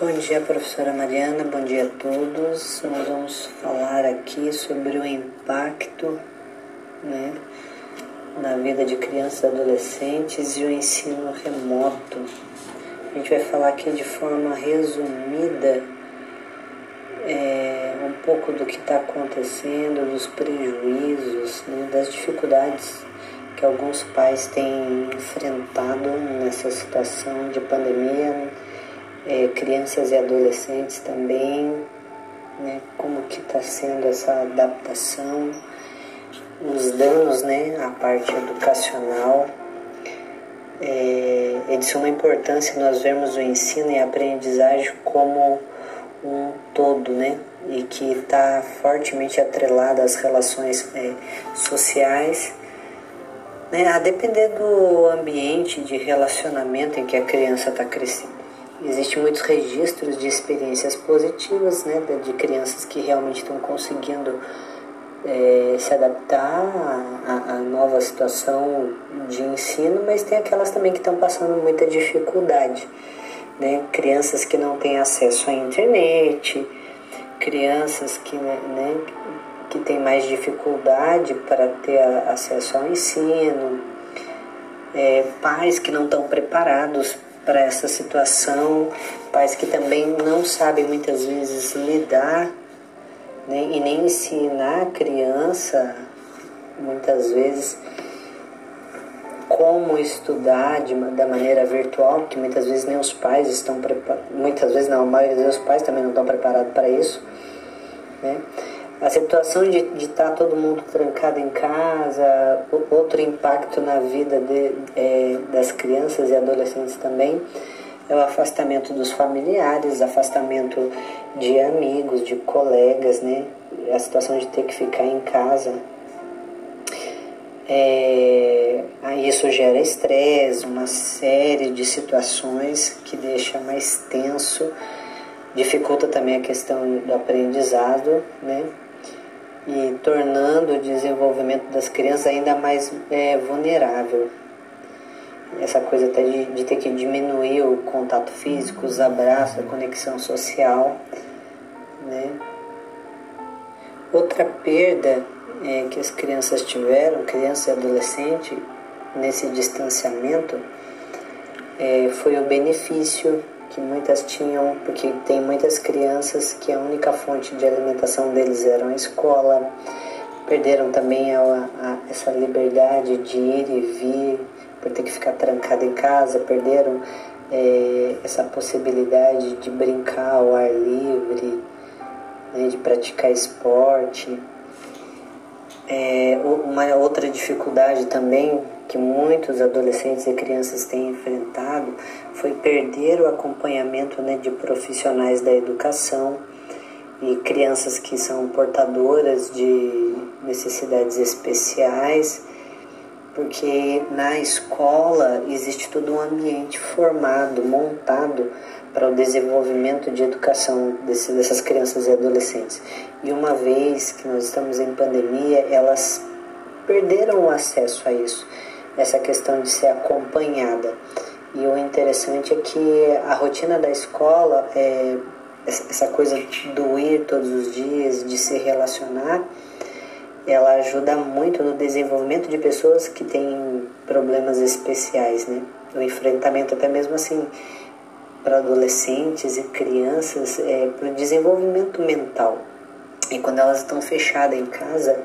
Bom dia, professora Mariana, bom dia a todos. Nós vamos falar aqui sobre o impacto né, na vida de crianças e adolescentes e o ensino remoto. A gente vai falar aqui de forma resumida é, um pouco do que está acontecendo, dos prejuízos, né, das dificuldades que alguns pais têm enfrentado nessa situação de pandemia, é, crianças e adolescentes também, né, como que está sendo essa adaptação, os danos né, à parte educacional. É, é de suma importância nós vermos o ensino e a aprendizagem como um todo, né? E que está fortemente atrelado às relações é, sociais, né? A depender do ambiente de relacionamento em que a criança está crescendo. Existem muitos registros de experiências positivas, né? De crianças que realmente estão conseguindo é, se adaptar à, à, nova situação de ensino, mas tem aquelas também que estão passando muita dificuldade né? crianças que não têm acesso à internet, crianças que, né, né que têm mais dificuldade para ter acesso ao ensino, é, pais que não estão preparados para essa situação, pais que também não sabem muitas vezes lidar né, e nem ensinar a criança, muitas vezes, como estudar de, da maneira virtual, porque muitas vezes nem os pais estão preparados, muitas vezes não, a maioria dos pais também não estão preparados para isso. Né? A situação de, de estar tá todo mundo trancado em casa, outro impacto na vida de, é, das crianças e adolescentes também, é o afastamento dos familiares, afastamento de amigos, de colegas, né? A situação de ter que ficar em casa é, isso gera estresse, uma série de situações que deixa mais tenso, dificulta também a questão do aprendizado, né? E tornando o desenvolvimento das crianças ainda mais é, vulnerável. Essa coisa até de, de ter que diminuir o contato físico, os abraços, a conexão social, né? Outra perda é, que as crianças tiveram, criança e adolescente, nesse distanciamento, é, foi o benefício que muitas tinham, porque tem muitas crianças que a única fonte de alimentação deles era a escola, perderam também a, a, essa liberdade de ir e vir, por ter que ficar trancado em casa, perderam é, essa possibilidade de brincar ao ar livre, né, de praticar esporte. É, uma outra dificuldade também que muitos adolescentes e crianças têm enfrentado foi perder o acompanhamento né, de profissionais da educação e crianças que são portadoras de necessidades especiais, porque na escola existe todo um ambiente formado, montado para o desenvolvimento de educação desse, dessas crianças e adolescentes. E uma vez que nós estamos em pandemia, elas perderam o acesso a isso, essa questão de ser acompanhada. E o interessante é que a rotina da escola, é, essa coisa do ir todos os dias, de se relacionar, ela ajuda muito no desenvolvimento de pessoas que têm problemas especiais, né? O enfrentamento até mesmo assim para adolescentes e crianças é, para o desenvolvimento mental. E quando elas estão fechadas em casa,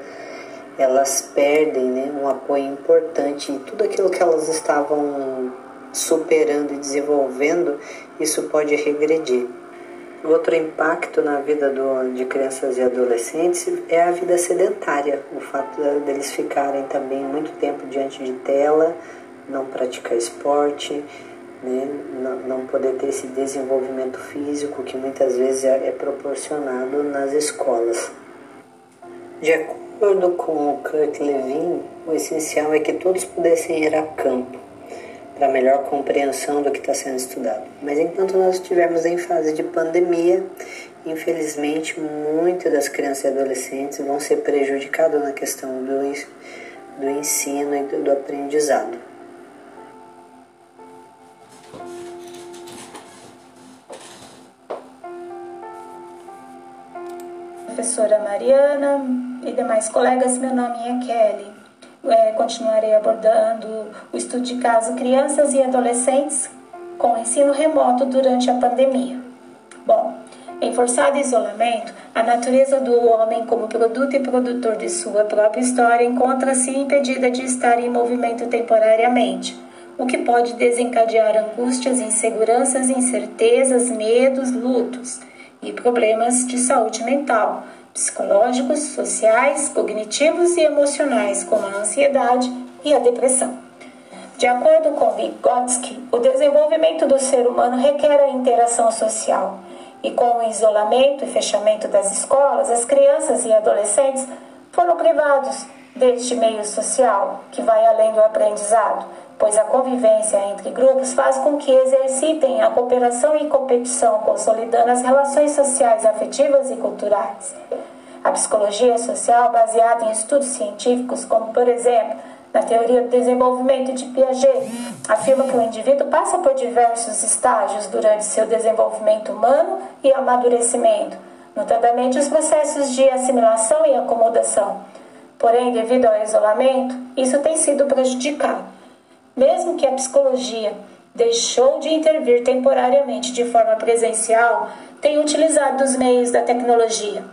elas perdem né, um apoio importante e tudo aquilo que elas estavam superando e desenvolvendo, isso pode regredir. Outro impacto na vida do, de crianças e adolescentes é a vida sedentária, o fato deles ficarem também muito tempo diante de tela, não praticar esporte, né? não, não poder ter esse desenvolvimento físico que muitas vezes é, é proporcionado nas escolas. De acordo com o Kurt Levin, o essencial é que todos pudessem ir a campo para melhor compreensão do que está sendo estudado. Mas enquanto nós estivermos em fase de pandemia, infelizmente muitas das crianças e adolescentes vão ser prejudicadas na questão do, do ensino e do aprendizado. Professora Mariana e demais colegas, meu nome é Kelly. É, continuarei abordando o estudo de caso crianças e adolescentes com ensino remoto durante a pandemia. Bom, em forçado isolamento, a natureza do homem como produto e produtor de sua própria história encontra-se impedida de estar em movimento temporariamente, o que pode desencadear angústias, inseguranças, incertezas, medos, lutos e problemas de saúde mental, psicológicos, sociais, cognitivos e emocionais, como a ansiedade e a depressão. De acordo com Vygotsky, o desenvolvimento do ser humano requer a interação social, e com o isolamento e fechamento das escolas, as crianças e adolescentes foram privados deste meio social, que vai além do aprendizado, pois a convivência entre grupos faz com que exercitem a cooperação e competição, consolidando as relações sociais, afetivas e culturais. A psicologia social, baseada em estudos científicos, como por exemplo na teoria do desenvolvimento de Piaget, afirma que o indivíduo passa por diversos estágios durante seu desenvolvimento humano e amadurecimento, notadamente os processos de assimilação e acomodação. Porém, devido ao isolamento, isso tem sido prejudicado. Mesmo que a psicologia deixou de intervir temporariamente de forma presencial, tem utilizado os meios da tecnologia.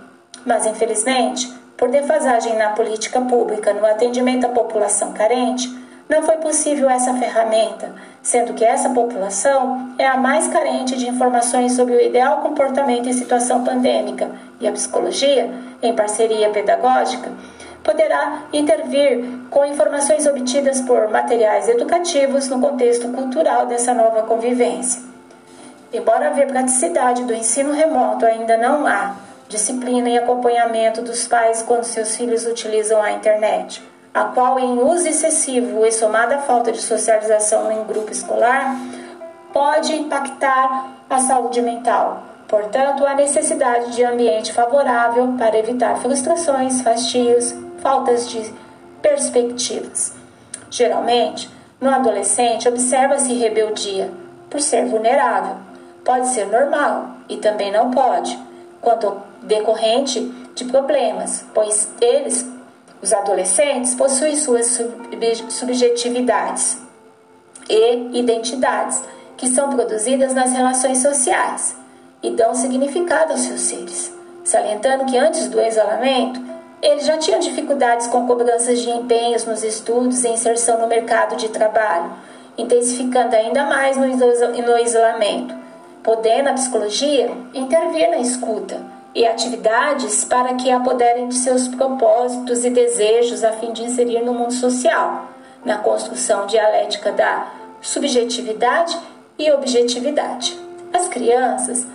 Mas, infelizmente, por defasagem na política pública no atendimento à população carente, não foi possível essa ferramenta, sendo que essa população é a mais carente de informações sobre o ideal comportamento em situação pandêmica, e a psicologia, em parceria pedagógica, poderá intervir com informações obtidas por materiais educativos no contexto cultural dessa nova convivência. Embora haver praticidade do ensino remoto, ainda não há disciplina e acompanhamento dos pais quando seus filhos utilizam a internet, a qual, em uso excessivo e somada à falta de socialização em grupo escolar, pode impactar a saúde mental. Portanto, há necessidade de ambiente favorável para evitar frustrações, fastios, faltas de perspectivas. Geralmente, no adolescente observa-se rebeldia por ser vulnerável. Pode ser normal e também não pode, quando decorrente de problemas, pois eles, os adolescentes, possuem suas subjetividades e identidades que são produzidas nas relações sociais e dão significado aos seus seres, salientando que antes do isolamento eles já tinham dificuldades com cobranças de empenhos nos estudos e inserção no mercado de trabalho, intensificando ainda mais no isolamento, podendo a psicologia intervir na escuta e atividades para que apoderem de seus propósitos e desejos a fim de inserir no mundo social, na construção dialética da subjetividade e objetividade. As crianças,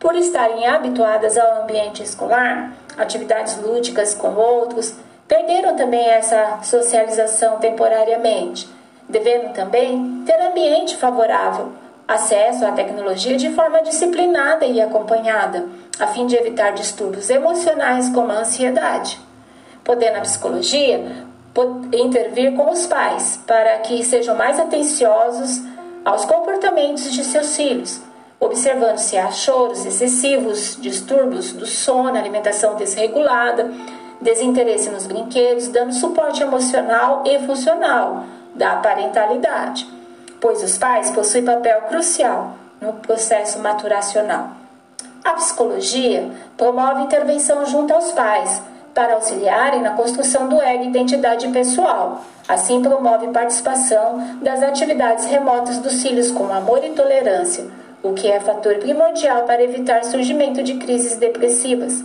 por estarem habituadas ao ambiente escolar, atividades lúdicas com outros, perderam também essa socialização temporariamente, devendo também ter ambiente favorável, acesso à tecnologia de forma disciplinada e acompanhada, a fim de evitar distúrbios emocionais como a ansiedade. Podendo a psicologia intervir com os pais para que sejam mais atenciosos aos comportamentos de seus filhos, observando se há choros excessivos, distúrbios do sono, alimentação desregulada, desinteresse nos brinquedos, dando suporte emocional e funcional da parentalidade, pois os pais possuem papel crucial no processo maturacional. A psicologia promove intervenção junto aos pais para auxiliarem na construção do ego identidade pessoal. Assim, promove participação das atividades remotas dos filhos com amor e tolerância o que é fator primordial para evitar surgimento de crises depressivas,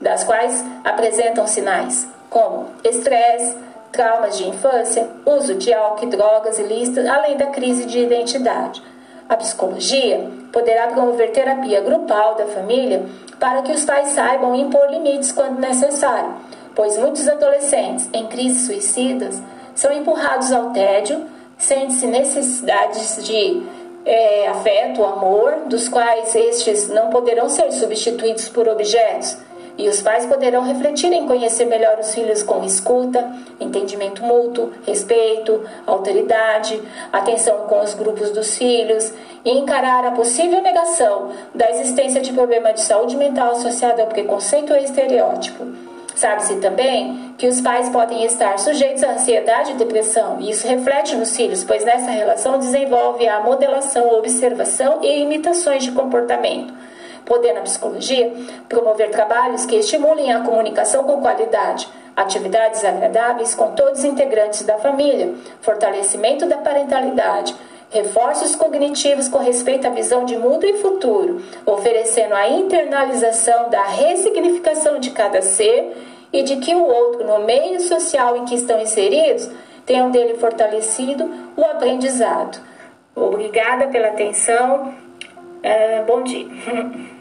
das quais apresentam sinais como estresse, traumas de infância, uso de álcool e drogas ilícitas, além da crise de identidade. A psicologia poderá promover terapia grupal da família para que os pais saibam impor limites quando necessário, pois muitos adolescentes em crises suicidas são empurrados ao tédio, sentem-se necessidades de é, afeto, amor, dos quais estes não poderão ser substituídos por objetos. E os pais poderão refletir em conhecer melhor os filhos com escuta, entendimento mútuo, respeito, autoridade, atenção com os grupos dos filhos e encarar a possível negação da existência de problema de saúde mental associado ao preconceito ou estereótipo. Sabe-se também que os pais podem estar sujeitos à ansiedade e depressão, e isso reflete nos filhos, pois nessa relação desenvolve a modelação, observação e imitações de comportamento. Podendo a psicologia promover trabalhos que estimulem a comunicação com qualidade, atividades agradáveis com todos os integrantes da família, fortalecimento da parentalidade, reforços cognitivos com respeito à visão de mundo e futuro, oferecendo a internalização da ressignificação de cada ser e de que o outro, no meio social em que estão inseridos, tenham dele fortalecido o aprendizado. Obrigada pela atenção. Uh, bom dia. *laughs*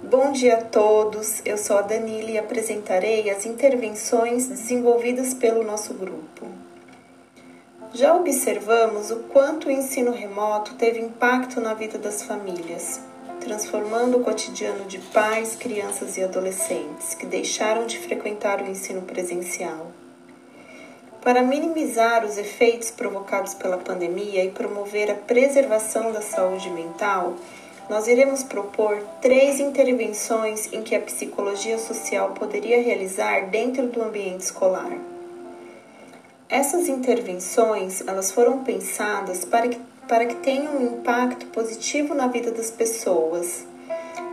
Bom dia a todos. Eu sou a Danila e apresentarei as intervenções desenvolvidas pelo nosso grupo. Já observamos o quanto o ensino remoto teve impacto na vida das famílias, transformando o cotidiano de pais, crianças e adolescentes que deixaram de frequentar o ensino presencial. Para minimizar os efeitos provocados pela pandemia e promover a preservação da saúde mental, nós iremos propor três intervenções em que a psicologia social poderia realizar dentro do ambiente escolar. Essas intervenções, elas foram pensadas para que, para que tenham um impacto positivo na vida das pessoas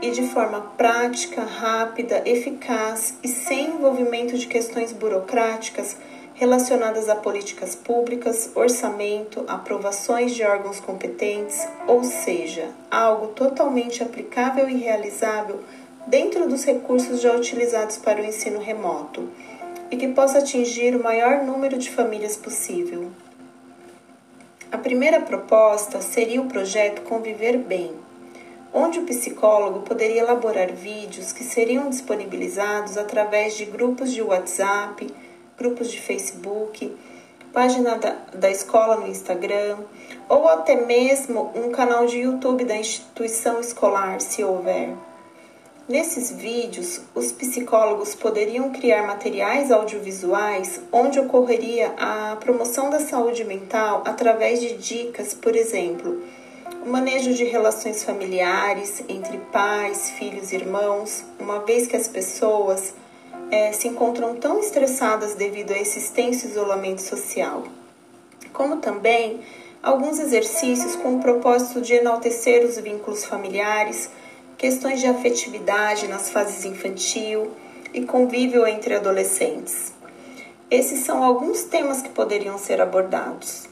e de forma prática, rápida, eficaz e sem envolvimento de questões burocráticas relacionadas a políticas públicas, orçamento, aprovações de órgãos competentes, ou seja, algo totalmente aplicável e realizável dentro dos recursos já utilizados para o ensino remoto e que possa atingir o maior número de famílias possível. A primeira proposta seria o projeto Conviver Bem, onde o psicólogo poderia elaborar vídeos que seriam disponibilizados através de grupos de WhatsApp, grupos de Facebook, página da, da escola no Instagram ou até mesmo um canal de YouTube da instituição escolar, se houver. Nesses vídeos, os psicólogos poderiam criar materiais audiovisuais onde ocorreria a promoção da saúde mental através de dicas, por exemplo, o manejo de relações familiares entre pais, filhos e irmãos, uma vez que as pessoas é, se encontram tão estressadas devido a esse extenso isolamento social, como também alguns exercícios com o propósito de enaltecer os vínculos familiares questões de afetividade nas fases infantil e convívio entre adolescentes. Esses são alguns temas que poderiam ser abordados.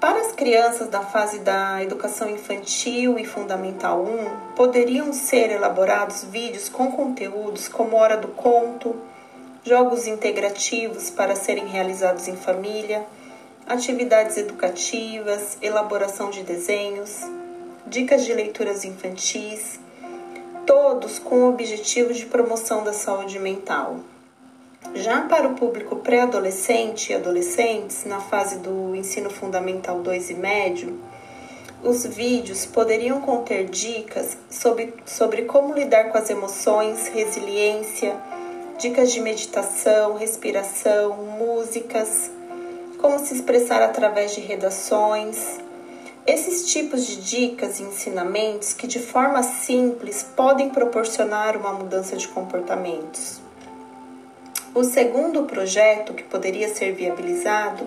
Para as crianças da fase da educação infantil e fundamental 1, poderiam ser elaborados vídeos com conteúdos como Hora do Conto, jogos integrativos para serem realizados em família, atividades educativas, elaboração de desenhos, dicas de leituras infantis, todos com o objetivo de promoção da saúde mental. Já para o público pré-adolescente e adolescentes, na fase do ensino fundamental 2 e médio, os vídeos poderiam conter dicas sobre, sobre como lidar com as emoções, resiliência, dicas de meditação, respiração, músicas, como se expressar através de redações. Esses tipos de dicas e ensinamentos que, de forma simples, podem proporcionar uma mudança de comportamentos. O segundo projeto que poderia ser viabilizado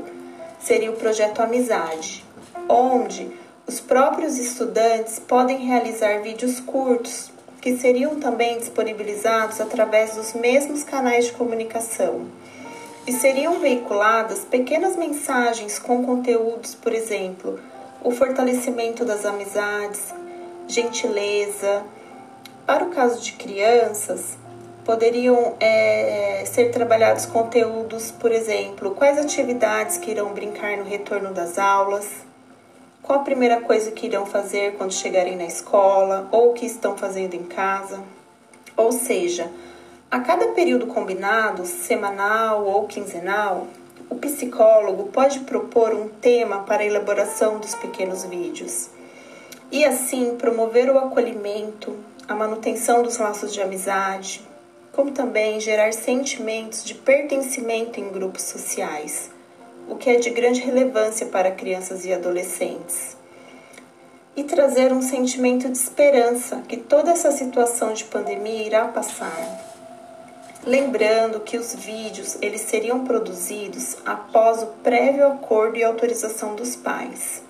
seria o projeto Amizade, onde os próprios estudantes podem realizar vídeos curtos que seriam também disponibilizados através dos mesmos canais de comunicação e seriam veiculadas pequenas mensagens com conteúdos, por exemplo, o fortalecimento das amizades, gentileza. Para o caso de crianças, poderiam é, ser trabalhados conteúdos, por exemplo, quais atividades que irão brincar no retorno das aulas, qual a primeira coisa que irão fazer quando chegarem na escola ou o que estão fazendo em casa. Ou seja, a cada período combinado, semanal ou quinzenal, o psicólogo pode propor um tema para a elaboração dos pequenos vídeos e assim promover o acolhimento, a manutenção dos laços de amizade, como também gerar sentimentos de pertencimento em grupos sociais, o que é de grande relevância para crianças e adolescentes. E trazer um sentimento de esperança que toda essa situação de pandemia irá passar. Lembrando que os vídeos eles seriam produzidos após o prévio acordo e autorização dos pais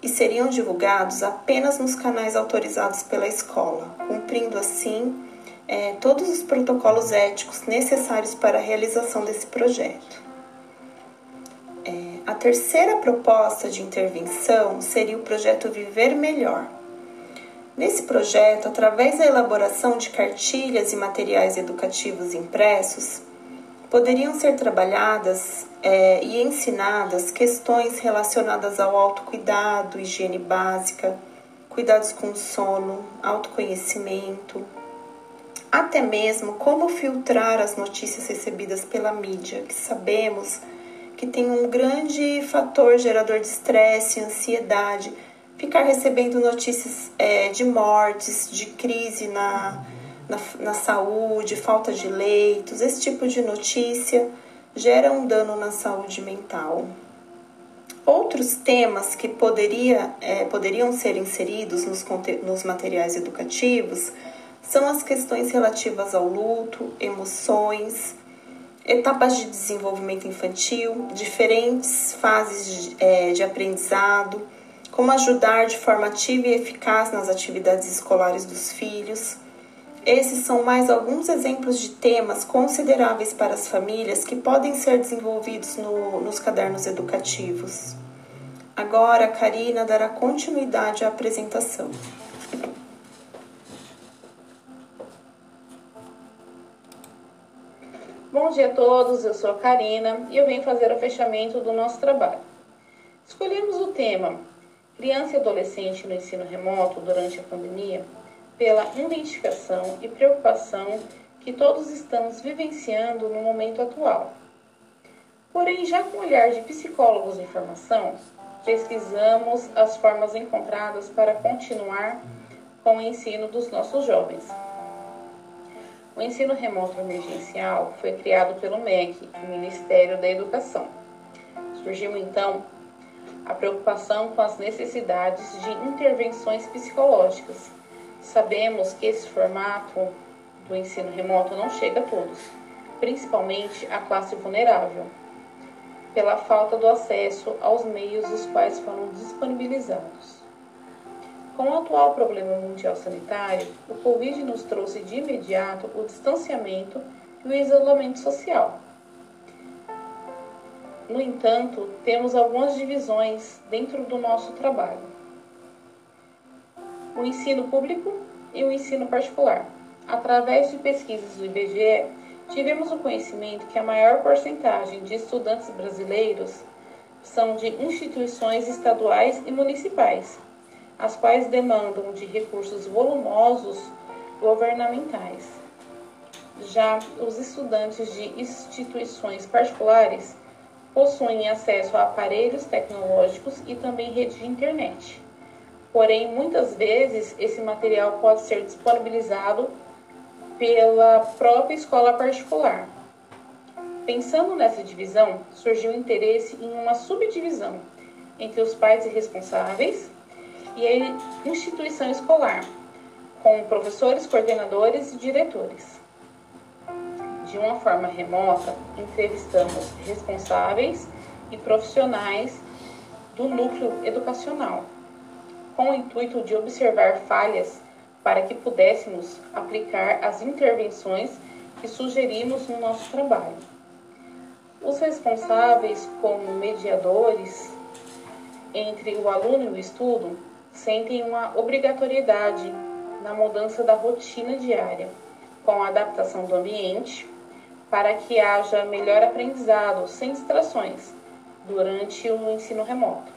e seriam divulgados apenas nos canais autorizados pela escola, cumprindo assim é, todos os protocolos éticos necessários para a realização desse projeto. É, a terceira proposta de intervenção seria o projeto Viver Melhor. Nesse projeto, através da elaboração de cartilhas e materiais educativos impressos, poderiam ser trabalhadas é, e ensinadas questões relacionadas ao autocuidado, higiene básica, cuidados com sono, autoconhecimento, até mesmo como filtrar as notícias recebidas pela mídia, que sabemos que tem um grande fator gerador de estresse e ansiedade. Ficar recebendo notícias é, de mortes, de crise na, na, na saúde, falta de leitos, esse tipo de notícia gera um dano na saúde mental. Outros temas que poderia, é, poderiam ser inseridos nos, nos materiais educativos são as questões relativas ao luto, emoções, etapas de desenvolvimento infantil, diferentes fases de, é, de aprendizado, como ajudar de forma ativa e eficaz nas atividades escolares dos filhos. Esses são mais alguns exemplos de temas consideráveis para as famílias que podem ser desenvolvidos no, nos cadernos educativos. Agora, a Karina dará continuidade à apresentação. Bom dia a todos, eu sou a Karina e eu venho fazer o fechamento do nosso trabalho. Escolhemos o tema Criança e Adolescente no Ensino Remoto durante a pandemia pela identificação e preocupação que todos estamos vivenciando no momento atual. Porém, já com o olhar de psicólogos em formação, pesquisamos as formas encontradas para continuar com o ensino dos nossos jovens. O ensino remoto emergencial foi criado pelo MEC, o Ministério da Educação. Surgiu então a preocupação com as necessidades de intervenções psicológicas. Sabemos que esse formato do ensino remoto não chega a todos, principalmente a classe vulnerável, pela falta do acesso aos meios os quais foram disponibilizados. Com o atual problema mundial sanitário, o Covid nos trouxe de imediato o distanciamento e o isolamento social. No entanto, temos algumas divisões dentro do nosso trabalho: o ensino público e o ensino particular. Através de pesquisas do IBGE, tivemos o conhecimento que a maior porcentagem de estudantes brasileiros são de instituições estaduais e municipais, as quais demandam de recursos volumosos governamentais. Já os estudantes de instituições particulares possuem acesso a aparelhos tecnológicos e também rede de internet. Porém, muitas vezes esse material pode ser disponibilizado pela própria escola particular. Pensando nessa divisão, surgiu o interesse em uma subdivisão entre os pais responsáveis e a instituição escolar, com professores, coordenadores e diretores. De uma forma remota, entrevistamos responsáveis e profissionais do núcleo educacional, com o intuito de observar falhas para que pudéssemos aplicar as intervenções que sugerimos no nosso trabalho. Os responsáveis, como mediadores entre o aluno e o estudo, sentem uma obrigatoriedade na mudança da rotina diária, com a adaptação do ambiente, para que haja melhor aprendizado sem distrações durante o ensino remoto.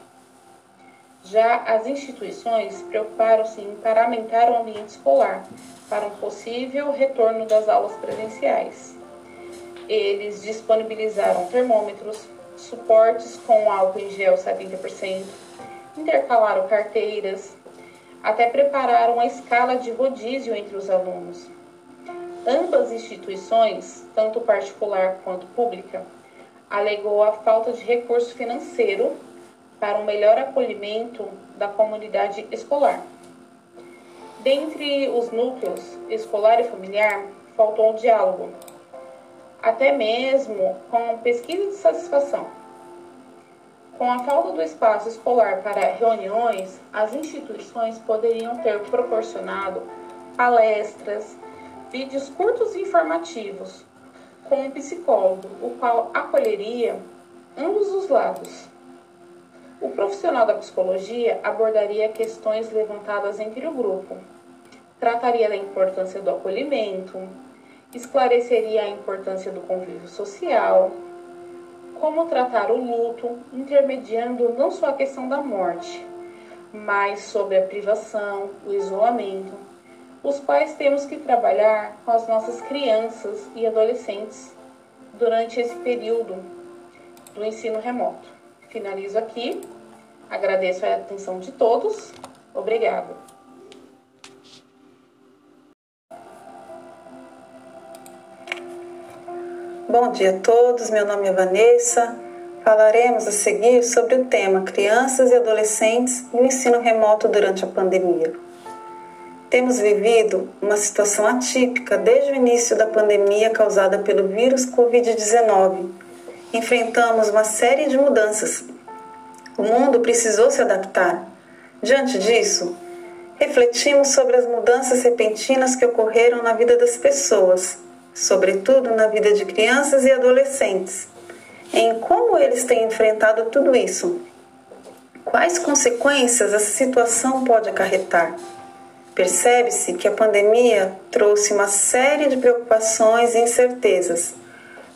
Já as instituições preocuparam-se em paramentar o ambiente escolar para um possível retorno das aulas presenciais. Eles disponibilizaram termômetros, suportes com álcool em gel 70%, intercalaram carteiras, até prepararam uma escala de rodízio entre os alunos. Ambas instituições, tanto particular quanto pública, alegou a falta de recurso financeiro para um melhor acolhimento da comunidade escolar. Dentre os núcleos escolar e familiar, faltou o diálogo, até mesmo com pesquisa de satisfação. Com a falta do espaço escolar para reuniões, as instituições poderiam ter proporcionado palestras, vídeos curtos e informativos com um psicólogo, o qual acolheria ambos os lados o profissional da psicologia abordaria questões levantadas entre o grupo, trataria da importância do acolhimento, esclareceria a importância do convívio social, como tratar o luto, intermediando não só a questão da morte, mas sobre a privação, o isolamento. Os pais temos que trabalhar com as nossas crianças e adolescentes durante esse período do ensino remoto. Finalizo aqui. Agradeço a atenção de todos. Obrigada. Bom dia a todos. Meu nome é Vanessa. Falaremos a seguir sobre o tema Crianças e Adolescentes e o ensino remoto durante a pandemia. Temos vivido uma situação atípica desde o início da pandemia causada pelo vírus Covid-19 enfrentamos uma série de mudanças. O mundo precisou se adaptar. Diante disso, refletimos sobre as mudanças repentinas que ocorreram na vida das pessoas, sobretudo na vida de crianças e adolescentes, em como eles têm enfrentado tudo isso. Quais consequências essa situação pode acarretar? Percebe-se que a pandemia trouxe uma série de preocupações e incertezas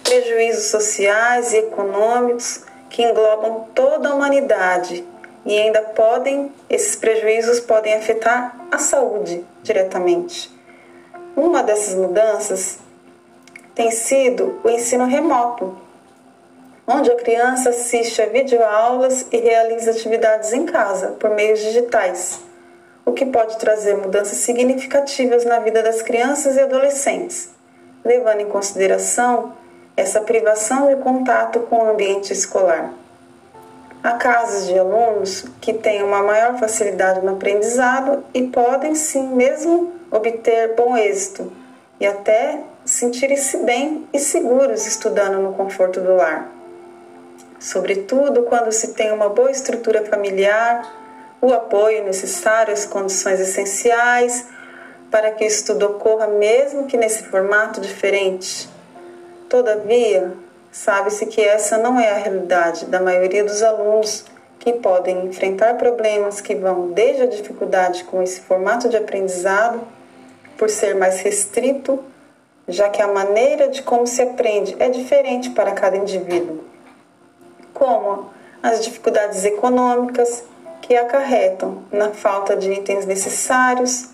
prejuízos sociais e econômicos que englobam toda a humanidade e ainda podem, esses prejuízos podem afetar a saúde diretamente. Uma dessas mudanças tem sido o ensino remoto, onde a criança assiste a videoaulas e realiza atividades em casa por meios digitais, o que pode trazer mudanças significativas na vida das crianças e adolescentes, levando em consideração essa privação de contato com o ambiente escolar. Há casos de alunos que têm uma maior facilidade no aprendizado e podem sim mesmo obter bom êxito e até sentirem-se bem e seguros estudando no conforto do lar. Sobretudo quando se tem uma boa estrutura familiar, o apoio necessário, as condições essenciais para que o estudo ocorra, mesmo que nesse formato diferente. Todavia, sabe-se que essa não é a realidade da maioria dos alunos que podem enfrentar problemas que vão desde a dificuldade com esse formato de aprendizado, por ser mais restrito, já que a maneira de como se aprende é diferente para cada indivíduo, como as dificuldades econômicas que acarretam na falta de itens necessários,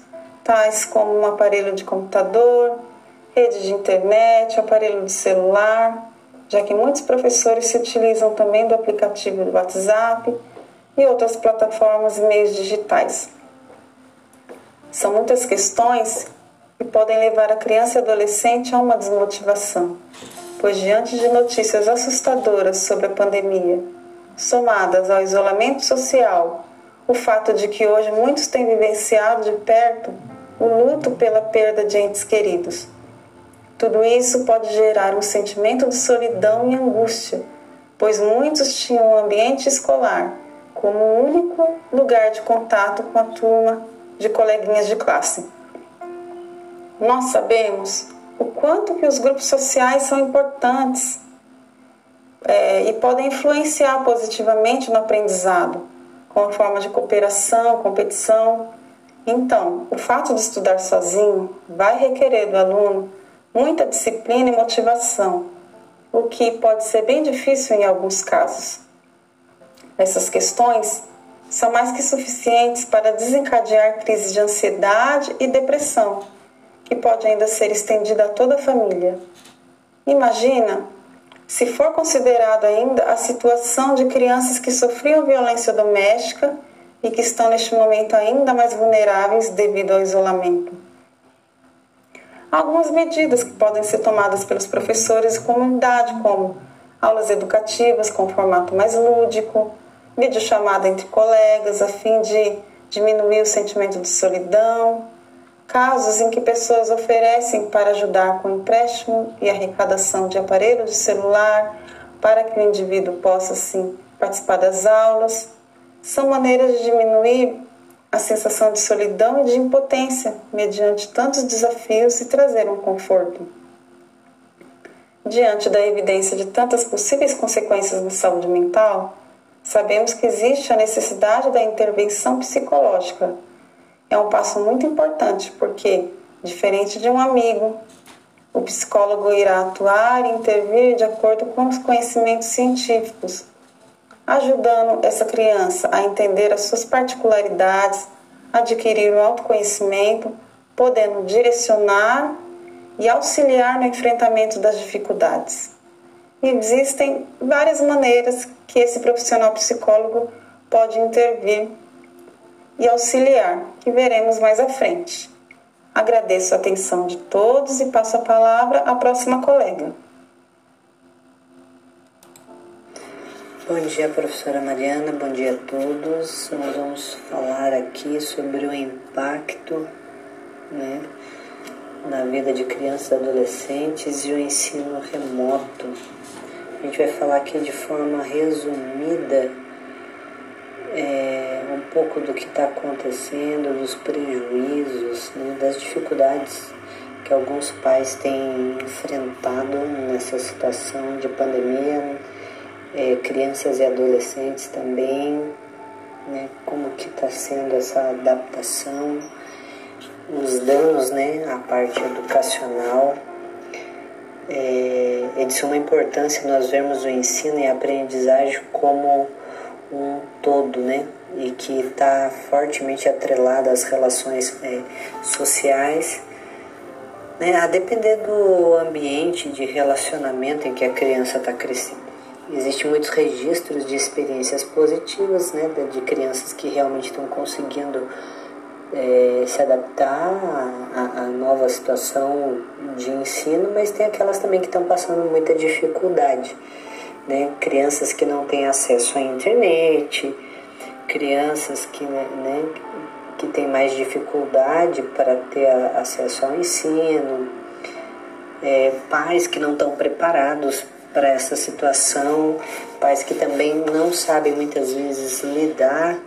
tais como um aparelho de computador, rede de internet, aparelho de celular, já que muitos professores se utilizam também do aplicativo do WhatsApp e outras plataformas e meios digitais. São muitas questões que podem levar a criança e adolescente a uma desmotivação, pois diante de notícias assustadoras sobre a pandemia, somadas ao isolamento social, o fato de que hoje muitos têm vivenciado de perto o luto pela perda de entes queridos, tudo isso pode gerar um sentimento de solidão e angústia, pois muitos tinham o ambiente escolar como o único lugar de contato com a turma de coleguinhas de classe. Nós sabemos o quanto que os grupos sociais são importantes é, e podem influenciar positivamente no aprendizado, com a forma de cooperação, competição. Então, o fato de estudar sozinho vai requerer do aluno muita disciplina e motivação, o que pode ser bem difícil em alguns casos. Essas questões são mais que suficientes para desencadear crises de ansiedade e depressão, que pode ainda ser estendida a toda a família. Imagina se for considerado ainda a situação de crianças que sofriam violência doméstica e que estão neste momento ainda mais vulneráveis devido ao isolamento. Algumas medidas que podem ser tomadas pelos professores e comunidade, como aulas educativas com formato mais lúdico, videochamada entre colegas a fim de diminuir o sentimento de solidão, casos em que pessoas oferecem para ajudar com empréstimo e arrecadação de aparelho de celular para que o indivíduo possa sim participar das aulas, são maneiras de diminuir a sensação de solidão e de impotência mediante tantos desafios e trazer um conforto. Diante da evidência de tantas possíveis consequências na saúde mental, sabemos que existe a necessidade da intervenção psicológica. É um passo muito importante porque, diferente de um amigo, o psicólogo irá atuar e intervir de acordo com os conhecimentos científicos ajudando essa criança a entender as suas particularidades, adquirir o autoconhecimento, podendo direcionar e auxiliar no enfrentamento das dificuldades. Existem várias maneiras que esse profissional psicólogo pode intervir e auxiliar, que veremos mais à frente. Agradeço a atenção de todos e passo a palavra à próxima colega. Bom dia, professora Mariana, bom dia a todos. Nós vamos falar aqui sobre o impacto né, na vida de crianças e adolescentes e o ensino remoto. A gente vai falar aqui de forma resumida é, um pouco do que está acontecendo, dos prejuízos, né, das dificuldades que alguns pais têm enfrentado nessa situação de pandemia é, crianças e adolescentes também, né, como que está sendo essa adaptação, os danos né, à parte educacional. É, é de suma importância nós vermos o ensino e a aprendizagem como um todo, né? E que está fortemente atrelado às relações é, sociais, né? A depender do ambiente de relacionamento em que a criança está crescendo. Existem muitos registros de experiências positivas, né, de crianças que realmente estão conseguindo é, se adaptar à, à, nova situação de ensino, mas tem aquelas também que estão passando muita dificuldade, né, crianças que não têm acesso à internet, crianças que, né, que têm mais dificuldade para ter acesso ao ensino, é, pais que não estão preparados para essa situação, pais que também não sabem muitas vezes lidar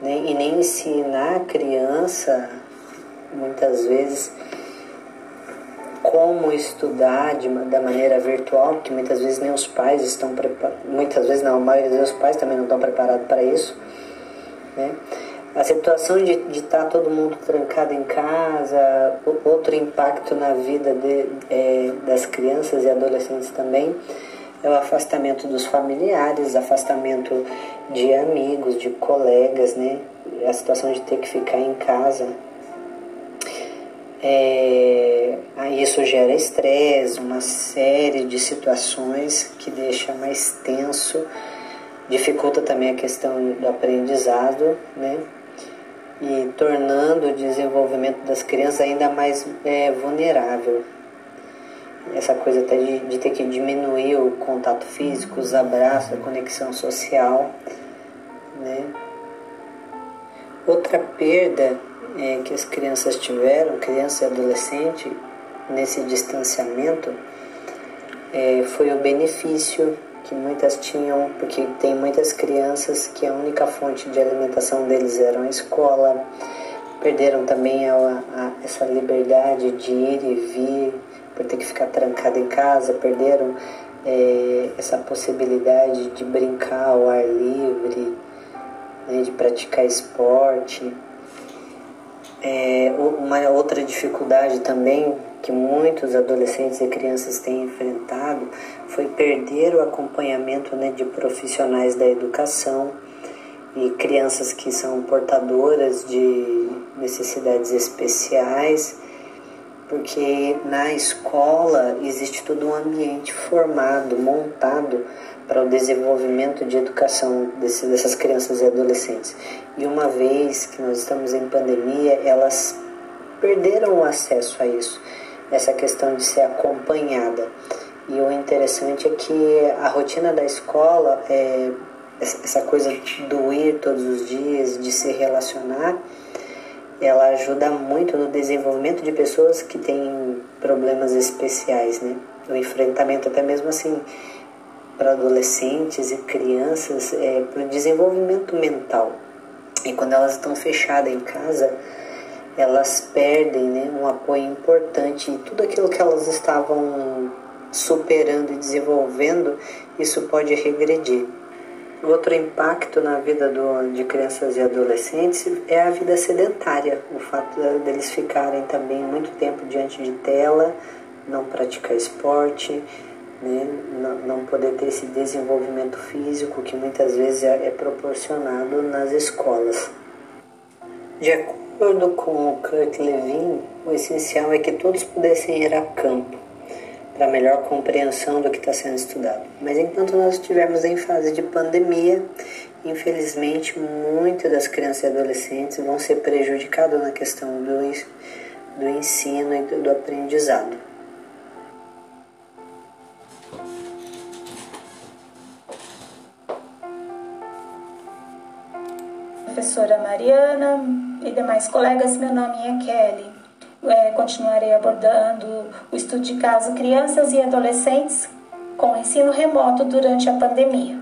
né? e nem ensinar a criança, muitas vezes, como estudar de, da maneira virtual, que muitas vezes nem os pais estão preparados, muitas vezes não, a maioria dos pais também não estão preparados para isso. Né? A situação de estar tá todo mundo trancado em casa, outro impacto na vida de, é, das crianças e adolescentes também, é o afastamento dos familiares, afastamento de amigos, de colegas, né? A situação de ter que ficar em casa. É, isso gera estresse, uma série de situações que deixa mais tenso, dificulta também a questão do aprendizado, né? e tornando o desenvolvimento das crianças ainda mais é, vulnerável. Essa coisa até de, de, ter que diminuir o contato físico, os abraços, a conexão social. Né? Outra perda é, que as crianças tiveram, criança e adolescente, nesse distanciamento, é, foi o benefício que muitas tinham, porque tem muitas crianças que a única fonte de alimentação deles era a escola, perderam também a, a, essa liberdade de ir e vir, por ter que ficar trancado em casa, perderam é, essa possibilidade de brincar ao ar livre, né, de praticar esporte. É, uma outra dificuldade também que muitos adolescentes e crianças têm enfrentado foi perder o acompanhamento né, de profissionais da educação e crianças que são portadoras de necessidades especiais, porque na escola existe todo um ambiente formado, montado para o desenvolvimento de educação desse, dessas crianças e adolescentes. E uma vez que nós estamos em pandemia, elas perderam o acesso a isso, essa questão de ser acompanhada. E o interessante é que a rotina da escola, é, essa coisa do ir todos os dias, de se relacionar, ela ajuda muito no desenvolvimento de pessoas que têm problemas especiais, né? O enfrentamento até mesmo assim para adolescentes e crianças, é, para o desenvolvimento mental. E quando elas estão fechadas em casa, elas perdem né, um apoio importante e tudo aquilo que elas estavam superando e desenvolvendo, isso pode regredir. Outro impacto na vida do, de crianças e adolescentes é a vida sedentária, o fato deles ficarem também muito tempo diante de tela, não praticar esporte, né, não, não poder ter esse desenvolvimento físico que muitas vezes é, é proporcionado nas escolas. De acordo com o Kurt Levin, o essencial é que todos pudessem ir a campo, para melhor compreensão do que está sendo estudado. Mas enquanto nós estivermos em fase de pandemia, infelizmente muitas das crianças e adolescentes vão ser prejudicadas na questão do, do ensino e do, do aprendizado. Professora Mariana e demais colegas, meu nome é Kelly é, continuarei abordando o estudo de caso crianças e adolescentes com ensino remoto durante a pandemia.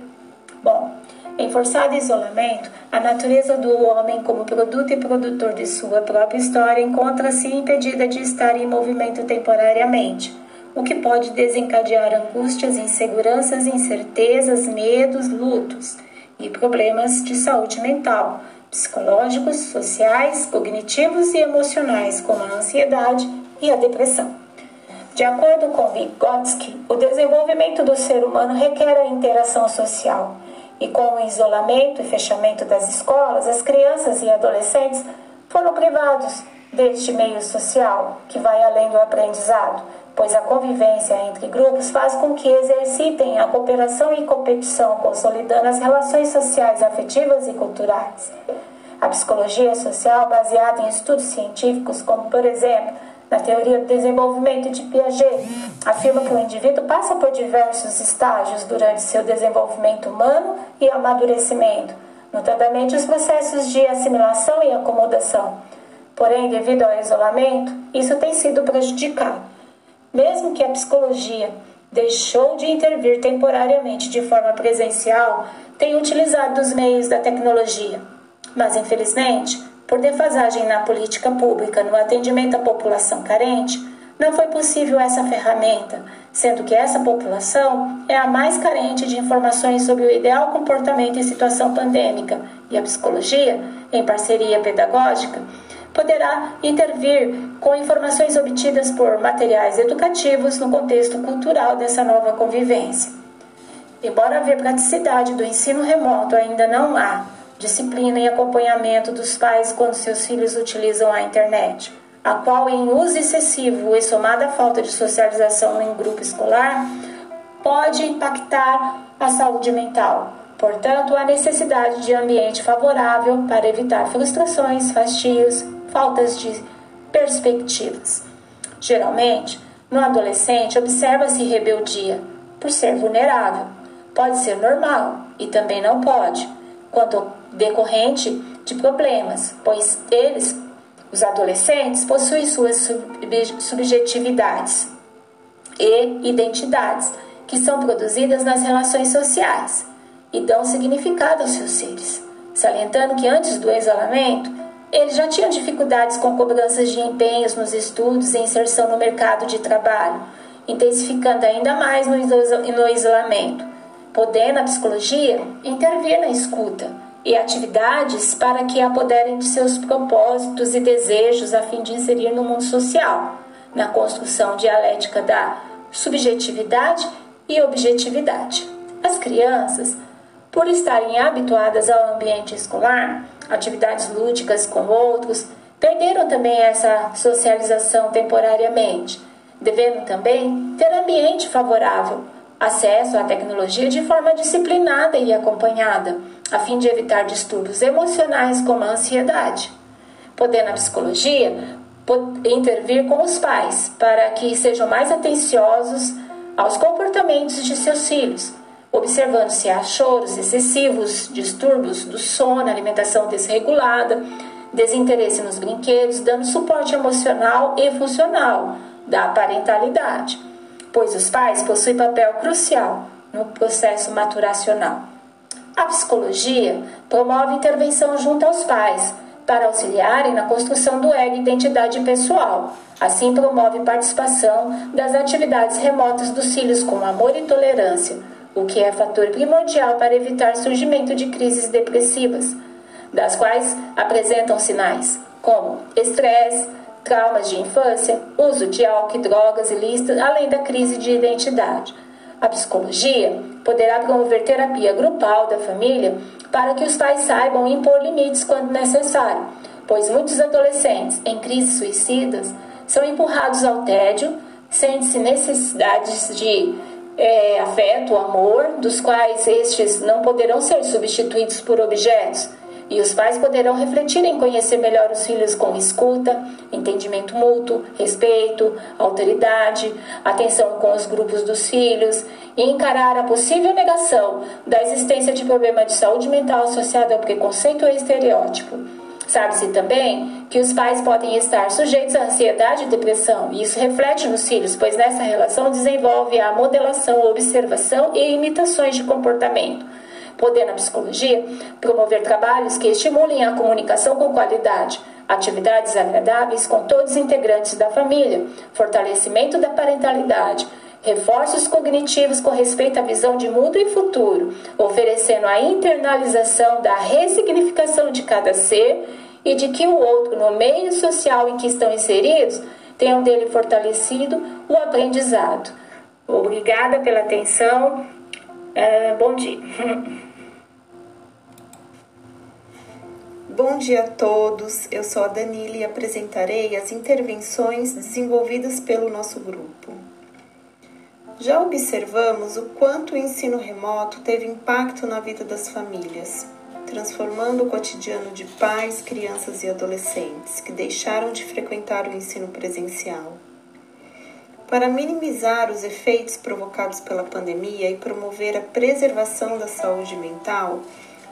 Bom, em forçado isolamento, a natureza do homem como produto e produtor de sua própria história encontra-se impedida de estar em movimento temporariamente, o que pode desencadear angústias, inseguranças, incertezas, medos, lutos e problemas de saúde mental, psicológicos, sociais, cognitivos e emocionais, como a ansiedade e a depressão. De acordo com Vygotsky, o desenvolvimento do ser humano requer a interação social, e com o isolamento e fechamento das escolas, as crianças e adolescentes foram privados deste meio social, que vai além do aprendizado, pois a convivência entre grupos faz com que exercitem a cooperação e competição, consolidando as relações sociais, afetivas e culturais. A psicologia social, baseada em estudos científicos, como por exemplo na teoria do desenvolvimento de Piaget, afirma que o indivíduo passa por diversos estágios durante seu desenvolvimento humano e amadurecimento, notadamente os processos de assimilação e acomodação. Porém, devido ao isolamento, isso tem sido prejudicado. Mesmo que a psicologia deixou de intervir temporariamente de forma presencial, tem utilizado os meios da tecnologia. Mas, infelizmente, por defasagem na política pública no atendimento à população carente, não foi possível essa ferramenta, sendo que essa população é a mais carente de informações sobre o ideal comportamento em situação pandêmica e a psicologia, em parceria pedagógica, poderá intervir com informações obtidas por materiais educativos no contexto cultural dessa nova convivência. Embora haver praticidade do ensino remoto, ainda não há disciplina e acompanhamento dos pais quando seus filhos utilizam a internet, a qual, em uso excessivo e somada à falta de socialização em grupo escolar, pode impactar a saúde mental. Portanto, há necessidade de ambiente favorável para evitar frustrações, fastios, faltas de perspectivas. Geralmente, no adolescente, observa-se rebeldia, por ser vulnerável. Pode ser normal e também não pode, quando decorrente de problemas, pois eles, os adolescentes, possuem suas subjetividades e identidades que são produzidas nas relações sociais e dão significado aos seus seres, salientando que antes do isolamento eles já tinham dificuldades com cobranças de empenhos nos estudos e inserção no mercado de trabalho, intensificando ainda mais no isolamento, podendo a psicologia intervir na escuta e atividades para que apoderem de seus propósitos e desejos a fim de inserir no mundo social, na construção dialética da subjetividade e objetividade. As crianças, por estarem habituadas ao ambiente escolar, atividades lúdicas com outros, perderam também essa socialização temporariamente, devendo também ter ambiente favorável, acesso à tecnologia de forma disciplinada e acompanhada, a fim de evitar distúrbios emocionais como a ansiedade. Podendo a psicologia intervir com os pais para que sejam mais atenciosos aos comportamentos de seus filhos, observando se há choros excessivos, distúrbios do sono, alimentação desregulada, desinteresse nos brinquedos, dando suporte emocional e funcional da parentalidade, pois os pais possuem papel crucial no processo maturacional. A psicologia promove intervenção junto aos pais para auxiliarem na construção do ego identidade pessoal. Assim, promove participação das atividades remotas dos filhos com amor e tolerância, o que é fator primordial para evitar surgimento de crises depressivas, das quais apresentam sinais como estresse, traumas de infância, uso de álcool e drogas ilícitas, além da crise de identidade. A psicologia poderá promover terapia grupal da família para que os pais saibam impor limites quando necessário, pois muitos adolescentes em crises suicidas são empurrados ao tédio, sentem-se necessidades de é, afeto, amor, dos quais estes não poderão ser substituídos por objetos. E os pais poderão refletir em conhecer melhor os filhos com escuta, entendimento mútuo, respeito, autoridade, atenção com os grupos dos filhos e encarar a possível negação da existência de problema de saúde mental associado ao preconceito ou estereótipo. Sabe-se também que os pais podem estar sujeitos à ansiedade e depressão, e isso reflete nos filhos, pois nessa relação desenvolve a modelação, observação e imitações de comportamento. Poder na psicologia promover trabalhos que estimulem a comunicação com qualidade, atividades agradáveis com todos os integrantes da família, fortalecimento da parentalidade, reforços cognitivos com respeito à visão de mundo e futuro, oferecendo a internalização da ressignificação de cada ser e de que o outro, no meio social em que estão inseridos, tenham dele fortalecido o aprendizado. Obrigada pela atenção. Uh, bom dia. *laughs* Bom dia a todos. Eu sou a Danila e apresentarei as intervenções desenvolvidas pelo nosso grupo. Já observamos o quanto o ensino remoto teve impacto na vida das famílias transformando o cotidiano de pais, crianças e adolescentes que deixaram de frequentar o ensino presencial. Para minimizar os efeitos provocados pela pandemia e promover a preservação da saúde mental,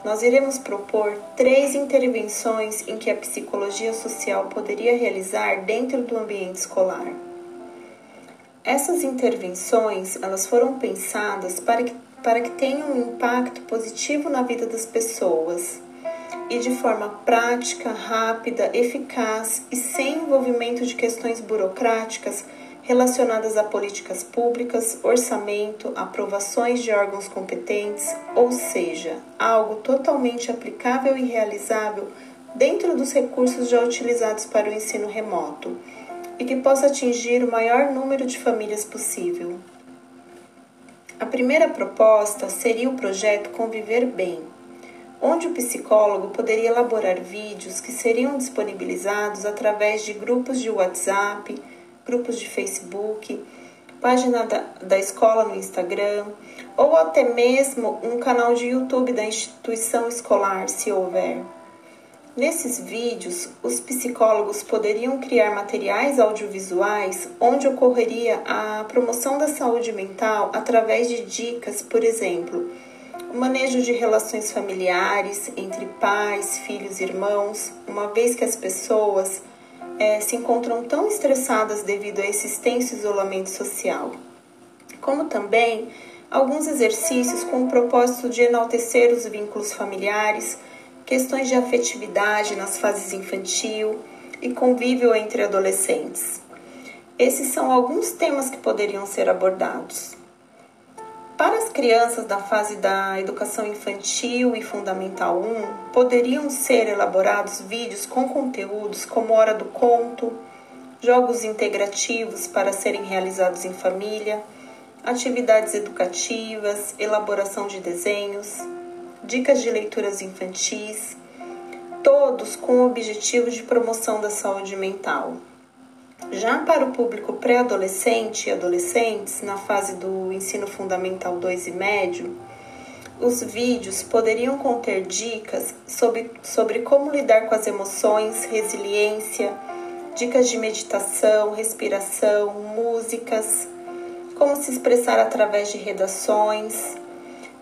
nós iremos propor três intervenções em que a psicologia social poderia realizar dentro do ambiente escolar. Essas intervenções, elas foram pensadas para que para que tenha um impacto positivo na vida das pessoas. E de forma prática, rápida, eficaz e sem envolvimento de questões burocráticas relacionadas a políticas públicas, orçamento, aprovações de órgãos competentes, ou seja, algo totalmente aplicável e realizável dentro dos recursos já utilizados para o ensino remoto e que possa atingir o maior número de famílias possível. A primeira proposta seria o projeto Conviver Bem, onde o psicólogo poderia elaborar vídeos que seriam disponibilizados através de grupos de WhatsApp, grupos de Facebook, página da, da escola no Instagram ou até mesmo um canal de YouTube da instituição escolar, se houver. Nesses vídeos, os psicólogos poderiam criar materiais audiovisuais onde ocorreria a promoção da saúde mental através de dicas, por exemplo, o manejo de relações familiares entre pais, filhos e irmãos, uma vez que as pessoas é, se encontram tão estressadas devido a esse extenso isolamento social, como também alguns exercícios com o propósito de enaltecer os vínculos familiares questões de afetividade nas fases infantil e convívio entre adolescentes. Esses são alguns temas que poderiam ser abordados. Para as crianças da fase da educação infantil e fundamental 1, poderiam ser elaborados vídeos com conteúdos como hora do conto, jogos integrativos para serem realizados em família, atividades educativas, elaboração de desenhos, dicas de leituras infantis, todos com o objetivo de promoção da saúde mental. Já para o público pré-adolescente e adolescentes, na fase do ensino fundamental 2 e médio, os vídeos poderiam conter dicas sobre, sobre como lidar com as emoções, resiliência, dicas de meditação, respiração, músicas, como se expressar através de redações,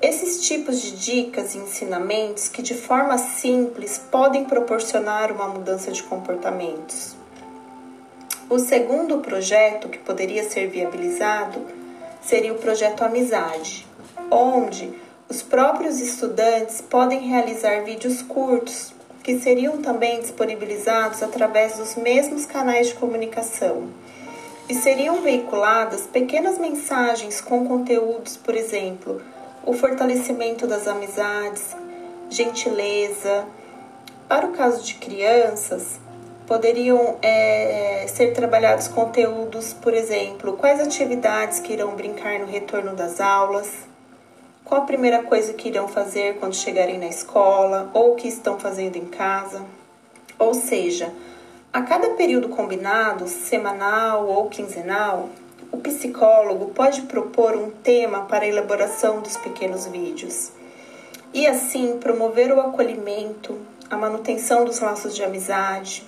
esses tipos de dicas e ensinamentos que de forma simples podem proporcionar uma mudança de comportamentos. O segundo projeto que poderia ser viabilizado seria o projeto Amizade, onde os próprios estudantes podem realizar vídeos curtos que seriam também disponibilizados através dos mesmos canais de comunicação e seriam veiculadas pequenas mensagens com conteúdos, por exemplo, o fortalecimento das amizades, gentileza. Para o caso de crianças, poderiam é, ser trabalhados conteúdos, por exemplo, quais atividades que irão brincar no retorno das aulas, qual a primeira coisa que irão fazer quando chegarem na escola ou o que estão fazendo em casa. Ou seja, a cada período combinado, semanal ou quinzenal, o psicólogo pode propor um tema para a elaboração dos pequenos vídeos e assim promover o acolhimento, a manutenção dos laços de amizade,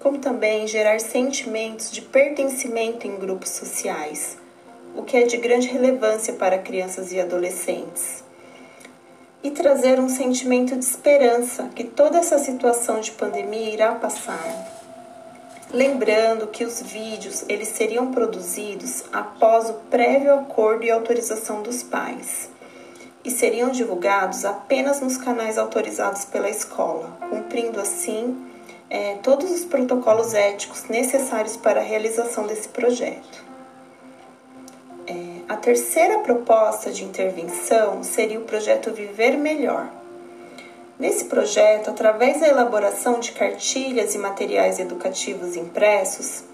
como também gerar sentimentos de pertencimento em grupos sociais, o que é de grande relevância para crianças e adolescentes. E trazer um sentimento de esperança que toda essa situação de pandemia irá passar lembrando que os vídeos eles seriam produzidos após o prévio acordo e autorização dos pais e seriam divulgados apenas nos canais autorizados pela escola, cumprindo assim é, todos os protocolos éticos necessários para a realização desse projeto. É, a terceira proposta de intervenção seria o projeto Viver Melhor Nesse projeto, através da elaboração de cartilhas e materiais educativos impressos,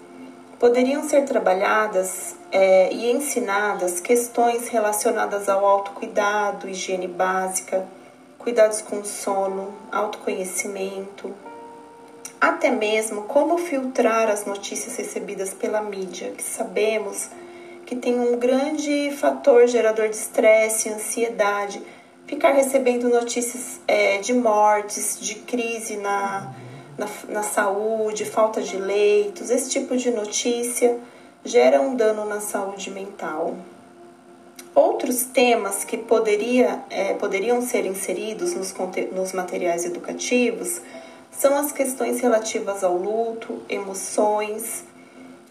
poderiam ser trabalhadas é, e ensinadas questões relacionadas ao autocuidado, higiene básica, cuidados com sono, autoconhecimento, até mesmo como filtrar as notícias recebidas pela mídia, que sabemos que tem um grande fator gerador de estresse ansiedade ficar recebendo notícias é, de mortes, de crise na, na, na saúde, falta de leitos, esse tipo de notícia gera um dano na saúde mental. Outros temas que poderia, é, poderiam ser inseridos nos, nos materiais educativos são as questões relativas ao luto, emoções,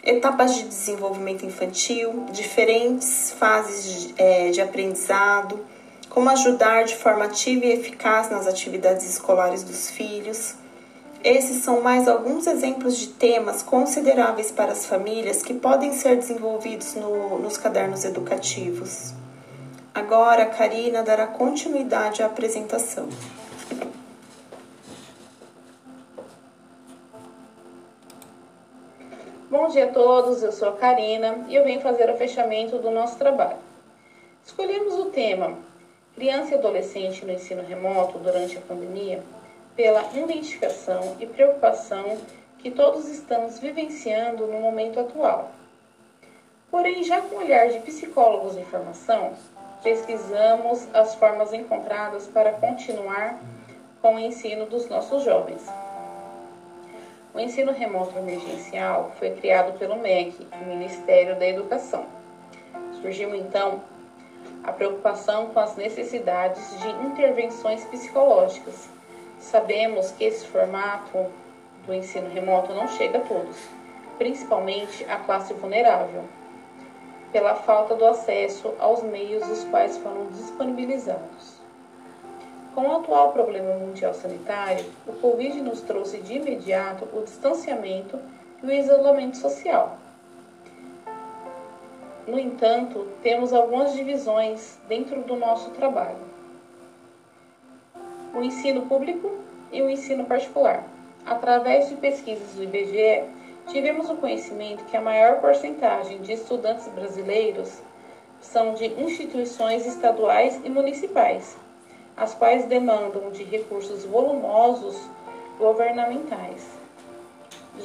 etapas de desenvolvimento infantil, diferentes fases de, é, de aprendizado, como ajudar de forma ativa e eficaz nas atividades escolares dos filhos. Esses são mais alguns exemplos de temas consideráveis para as famílias que podem ser desenvolvidos no, nos cadernos educativos. Agora, a Karina dará continuidade à apresentação. Bom dia a todos, eu sou a Karina e eu venho fazer o fechamento do nosso trabalho. Escolhemos o tema Criança e Adolescente no Ensino Remoto durante a pandemia pela identificação e preocupação que todos estamos vivenciando no momento atual. Porém, já com o olhar de psicólogos em formação, pesquisamos as formas encontradas para continuar com o ensino dos nossos jovens. O ensino remoto emergencial foi criado pelo MEC, o Ministério da Educação. Surgiu então a preocupação com as necessidades de intervenções psicológicas. Sabemos que esse formato do ensino remoto não chega a todos, principalmente a classe vulnerável, pela falta do acesso aos meios os quais foram disponibilizados. Com o atual problema mundial sanitário, o Covid nos trouxe de imediato o distanciamento e o isolamento social. No entanto, temos algumas divisões dentro do nosso trabalho: o ensino público e o ensino particular. Através de pesquisas do IBGE, tivemos o conhecimento que a maior porcentagem de estudantes brasileiros são de instituições estaduais e municipais as quais demandam de recursos volumosos governamentais.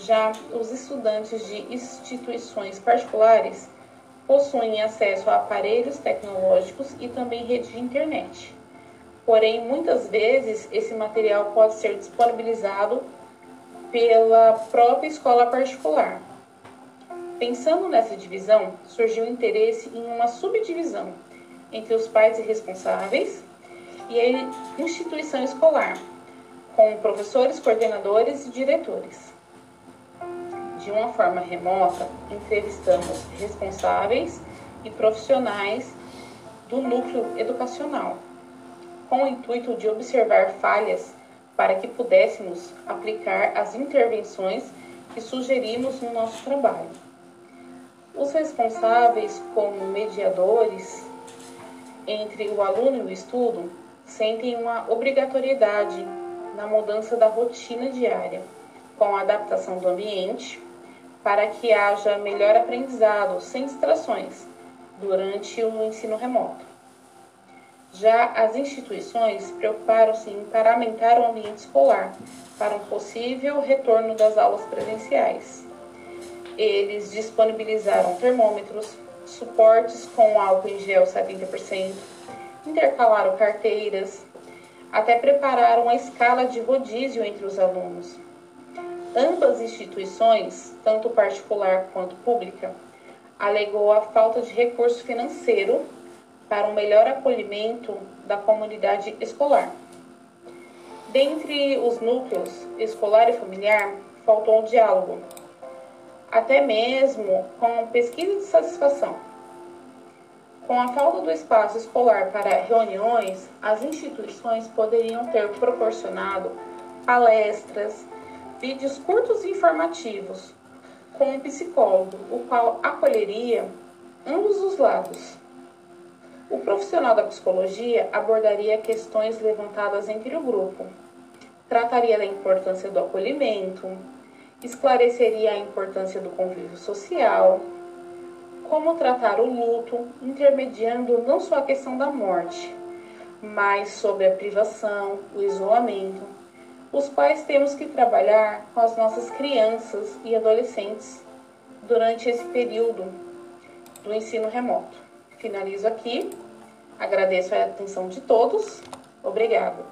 Já os estudantes de instituições particulares possuem acesso a aparelhos tecnológicos e também rede de internet. Porém, muitas vezes esse material pode ser disponibilizado pela própria escola particular. Pensando nessa divisão, surgiu interesse em uma subdivisão entre os pais responsáveis e a instituição escolar, com professores, coordenadores e diretores. De uma forma remota, entrevistamos responsáveis e profissionais do núcleo educacional, com o intuito de observar falhas para que pudéssemos aplicar as intervenções que sugerimos no nosso trabalho. Os responsáveis, como mediadores entre o aluno e o estudo, sentem uma obrigatoriedade na mudança da rotina diária, com a adaptação do ambiente, para que haja melhor aprendizado sem distrações durante o ensino remoto. Já as instituições preocuparam-se em paramentar o ambiente escolar para um possível retorno das aulas presenciais. Eles disponibilizaram termômetros, suportes com álcool em gel 70%, intercalaram carteiras, até prepararam uma escala de rodízio entre os alunos. Ambas instituições, tanto particular quanto pública, alegou a falta de recurso financeiro para um melhor acolhimento da comunidade escolar. Dentre os núcleos escolar e familiar, faltou o diálogo, até mesmo com pesquisa de satisfação com a falta do espaço escolar para reuniões, as instituições poderiam ter proporcionado palestras, vídeos curtos e informativos com um psicólogo, o qual acolheria ambos os lados. O profissional da psicologia abordaria questões levantadas entre o grupo, trataria da importância do acolhimento, esclareceria a importância do convívio social, como tratar o luto, intermediando não só a questão da morte, mas sobre a privação, o isolamento. Os pais temos que trabalhar com as nossas crianças e adolescentes durante esse período do ensino remoto. Finalizo aqui, agradeço a atenção de todos, obrigada.